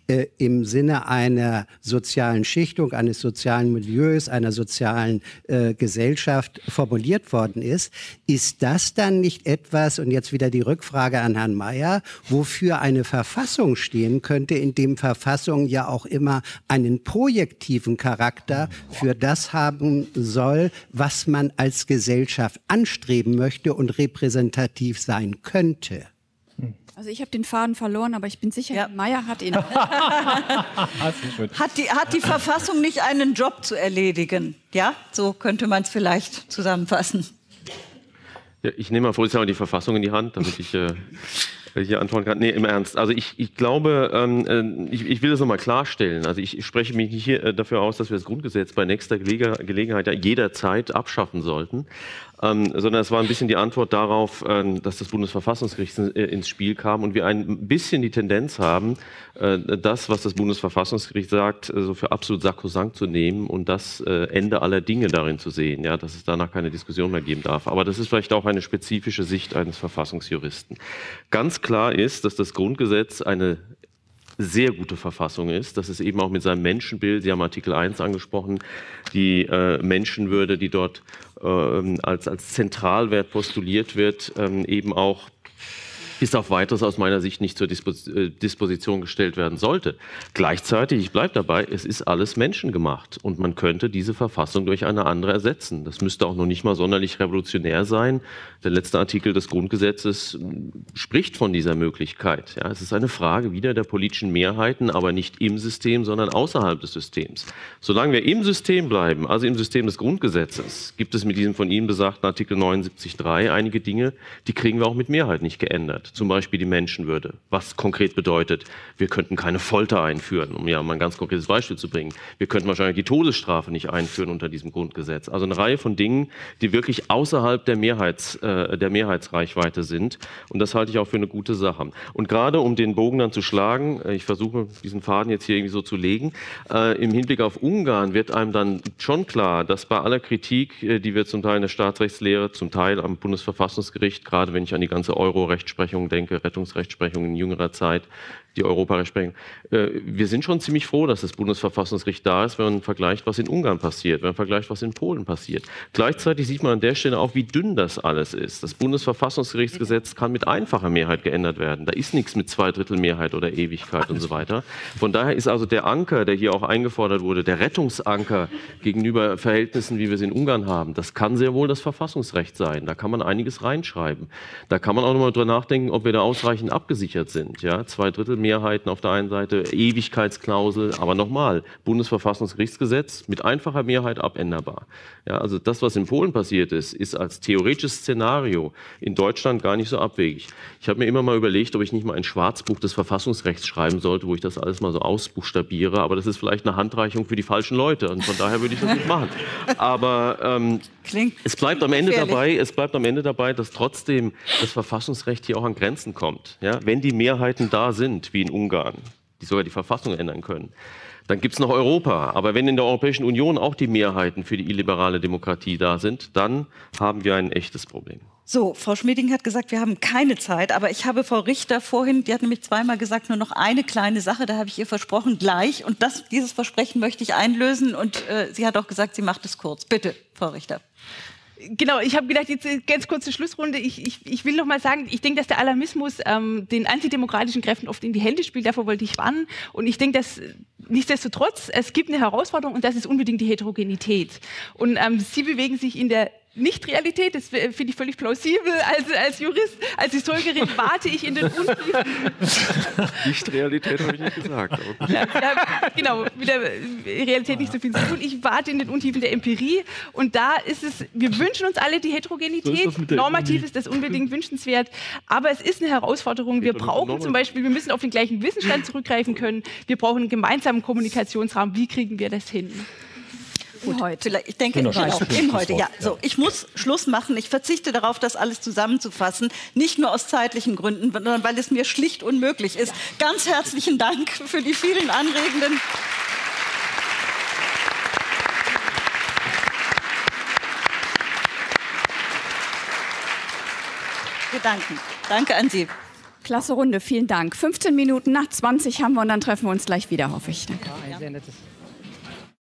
äh, im Sinne einer sozialen Schichtung, eines sozialen Milieus, einer sozialen äh, Gesellschaft formuliert worden ist. Ist das dann nicht etwas, und jetzt wieder die Rückfrage an Herrn Mayer, wofür eine Verfassung stehen könnte, in dem Verfassung ja auch immer einen projektiven Charakter für das haben soll, was man als Gesellschaft anstreben möchte und repräsentativ sein könnte. Also ich habe den Faden verloren, aber ich bin sicher, ja. Meier hat ihn. hat, die, hat die Verfassung nicht einen Job zu erledigen? Ja, so könnte man es vielleicht zusammenfassen. Ja, ich nehme mal vor, die Verfassung in die Hand, damit ich äh, hier antworten kann. Nee, im Ernst. Also ich, ich glaube, ähm, äh, ich, ich will das nochmal klarstellen. Also ich, ich spreche mich nicht hier äh, dafür aus, dass wir das Grundgesetz bei nächster Gelegenheit ja jederzeit abschaffen sollten ähm, sondern es war ein bisschen die Antwort darauf, ähm, dass das Bundesverfassungsgericht äh, ins Spiel kam und wir ein bisschen die Tendenz haben, äh, das, was das Bundesverfassungsgericht sagt, äh, so für absolut sakrosankt zu nehmen und das äh, Ende aller Dinge darin zu sehen, ja, dass es danach keine Diskussion mehr geben darf. Aber das ist vielleicht auch eine spezifische Sicht eines Verfassungsjuristen. Ganz klar ist, dass das Grundgesetz eine sehr gute Verfassung ist, dass es eben auch mit seinem Menschenbild, Sie haben Artikel 1 angesprochen, die äh, Menschenwürde, die dort als, als Zentralwert postuliert wird, ähm, eben auch bis auf weiteres aus meiner Sicht nicht zur äh, Disposition gestellt werden sollte. Gleichzeitig, ich bleibe dabei, es ist alles menschengemacht und man könnte diese Verfassung durch eine andere ersetzen. Das müsste auch noch nicht mal sonderlich revolutionär sein. Der letzte Artikel des Grundgesetzes spricht von dieser Möglichkeit. Ja, es ist eine Frage wieder der politischen Mehrheiten, aber nicht im System, sondern außerhalb des Systems. Solange wir im System bleiben, also im System des Grundgesetzes, gibt es mit diesem von Ihnen besagten Artikel 79.3 einige Dinge, die kriegen wir auch mit Mehrheit nicht geändert zum Beispiel die Menschenwürde, was konkret bedeutet, wir könnten keine Folter einführen, um ja mal ein ganz konkretes Beispiel zu bringen. Wir könnten wahrscheinlich die Todesstrafe nicht einführen unter diesem Grundgesetz. Also eine Reihe von Dingen, die wirklich außerhalb der, Mehrheits, äh, der Mehrheitsreichweite sind. Und das halte ich auch für eine gute Sache. Und gerade um den Bogen dann zu schlagen, äh, ich versuche diesen Faden jetzt hier irgendwie so zu legen, äh, im Hinblick auf Ungarn wird einem dann schon klar, dass bei aller Kritik, äh, die wir zum Teil in der Staatsrechtslehre, zum Teil am Bundesverfassungsgericht, gerade wenn ich an die ganze Euro-Rechtsprechung Rechtsprechung denke, Rettungsrechtsprechung in jüngerer Zeit, die Europarechtsprechung. Äh, wir sind schon ziemlich froh, dass das Bundesverfassungsgericht da ist, wenn man vergleicht, was in Ungarn passiert, wenn man vergleicht, was in Polen passiert. Gleichzeitig sieht man an der Stelle auch, wie dünn das alles ist. Das Bundesverfassungsgerichtsgesetz kann mit einfacher Mehrheit geändert werden. Da ist nichts mit Zweidrittelmehrheit oder Ewigkeit und so weiter. Von daher ist also der Anker, der hier auch eingefordert wurde, der Rettungsanker gegenüber Verhältnissen, wie wir sie in Ungarn haben, das kann sehr wohl das Verfassungsrecht sein. Da kann man einiges reinschreiben. Da kann man auch nochmal drüber nachdenken, ob wir da ausreichend abgesichert sind. Ja, Zweidrittelmehrheit Mehrheiten auf der einen Seite, Ewigkeitsklausel, aber nochmal, Bundesverfassungsgerichtsgesetz mit einfacher Mehrheit abänderbar. Ja, also das, was in Polen passiert ist, ist als theoretisches Szenario in Deutschland gar nicht so abwegig. Ich habe mir immer mal überlegt, ob ich nicht mal ein Schwarzbuch des Verfassungsrechts schreiben sollte, wo ich das alles mal so ausbuchstabiere, aber das ist vielleicht eine Handreichung für die falschen Leute und von daher würde ich das nicht machen. Aber ähm, es bleibt am Ende dabei, es bleibt am Ende dabei, dass trotzdem das Verfassungsrecht hier auch an Grenzen kommt. Ja? Wenn die Mehrheiten da sind, wie in Ungarn, die sogar die Verfassung ändern können. Dann gibt es noch Europa. Aber wenn in der Europäischen Union auch die Mehrheiten für die illiberale Demokratie da sind, dann haben wir ein echtes Problem. So, Frau Schmieding hat gesagt, wir haben keine Zeit, aber ich habe Frau Richter vorhin, die hat nämlich zweimal gesagt, nur noch eine kleine Sache, da habe ich ihr versprochen, gleich. Und das, dieses Versprechen möchte ich einlösen. Und äh, sie hat auch gesagt, sie macht es kurz. Bitte, Frau Richter. Genau, ich habe gedacht, jetzt ganz kurze Schlussrunde. Ich, ich, ich will noch mal sagen, ich denke, dass der Alarmismus ähm, den antidemokratischen Kräften oft in die Hände spielt. Davor wollte ich warnen. Und ich denke, dass nichtsdestotrotz, es gibt eine Herausforderung und das ist unbedingt die Heterogenität. Und ähm, Sie bewegen sich in der nicht-Realität, das finde ich völlig plausibel. Als, als Jurist, als Historikerin warte ich in den Untiefen. Nicht-Realität habe ich nicht gesagt. Ja, ja, genau, mit der Realität nicht so viel zu tun. Ich warte in den Untiefen der Empirie und da ist es, wir wünschen uns alle die Heterogenität. So ist Normativ ist das unbedingt wünschenswert, aber es ist eine Herausforderung. Wir brauchen zum Beispiel, wir müssen auf den gleichen Wissensstand zurückgreifen können. Wir brauchen einen gemeinsamen Kommunikationsrahmen. Wie kriegen wir das hin? Gut, heute. ich denke genau, genau, im heute. Ja, so ich muss Schluss machen. Ich verzichte darauf, das alles zusammenzufassen, nicht nur aus zeitlichen Gründen, sondern weil es mir schlicht unmöglich ist. Ganz herzlichen Dank für die vielen anregenden. Gedanken. Danke an Sie. Klasse Runde, vielen Dank. 15 Minuten nach 20 haben wir und dann treffen wir uns gleich wieder, hoffe ich. Danke. Ja.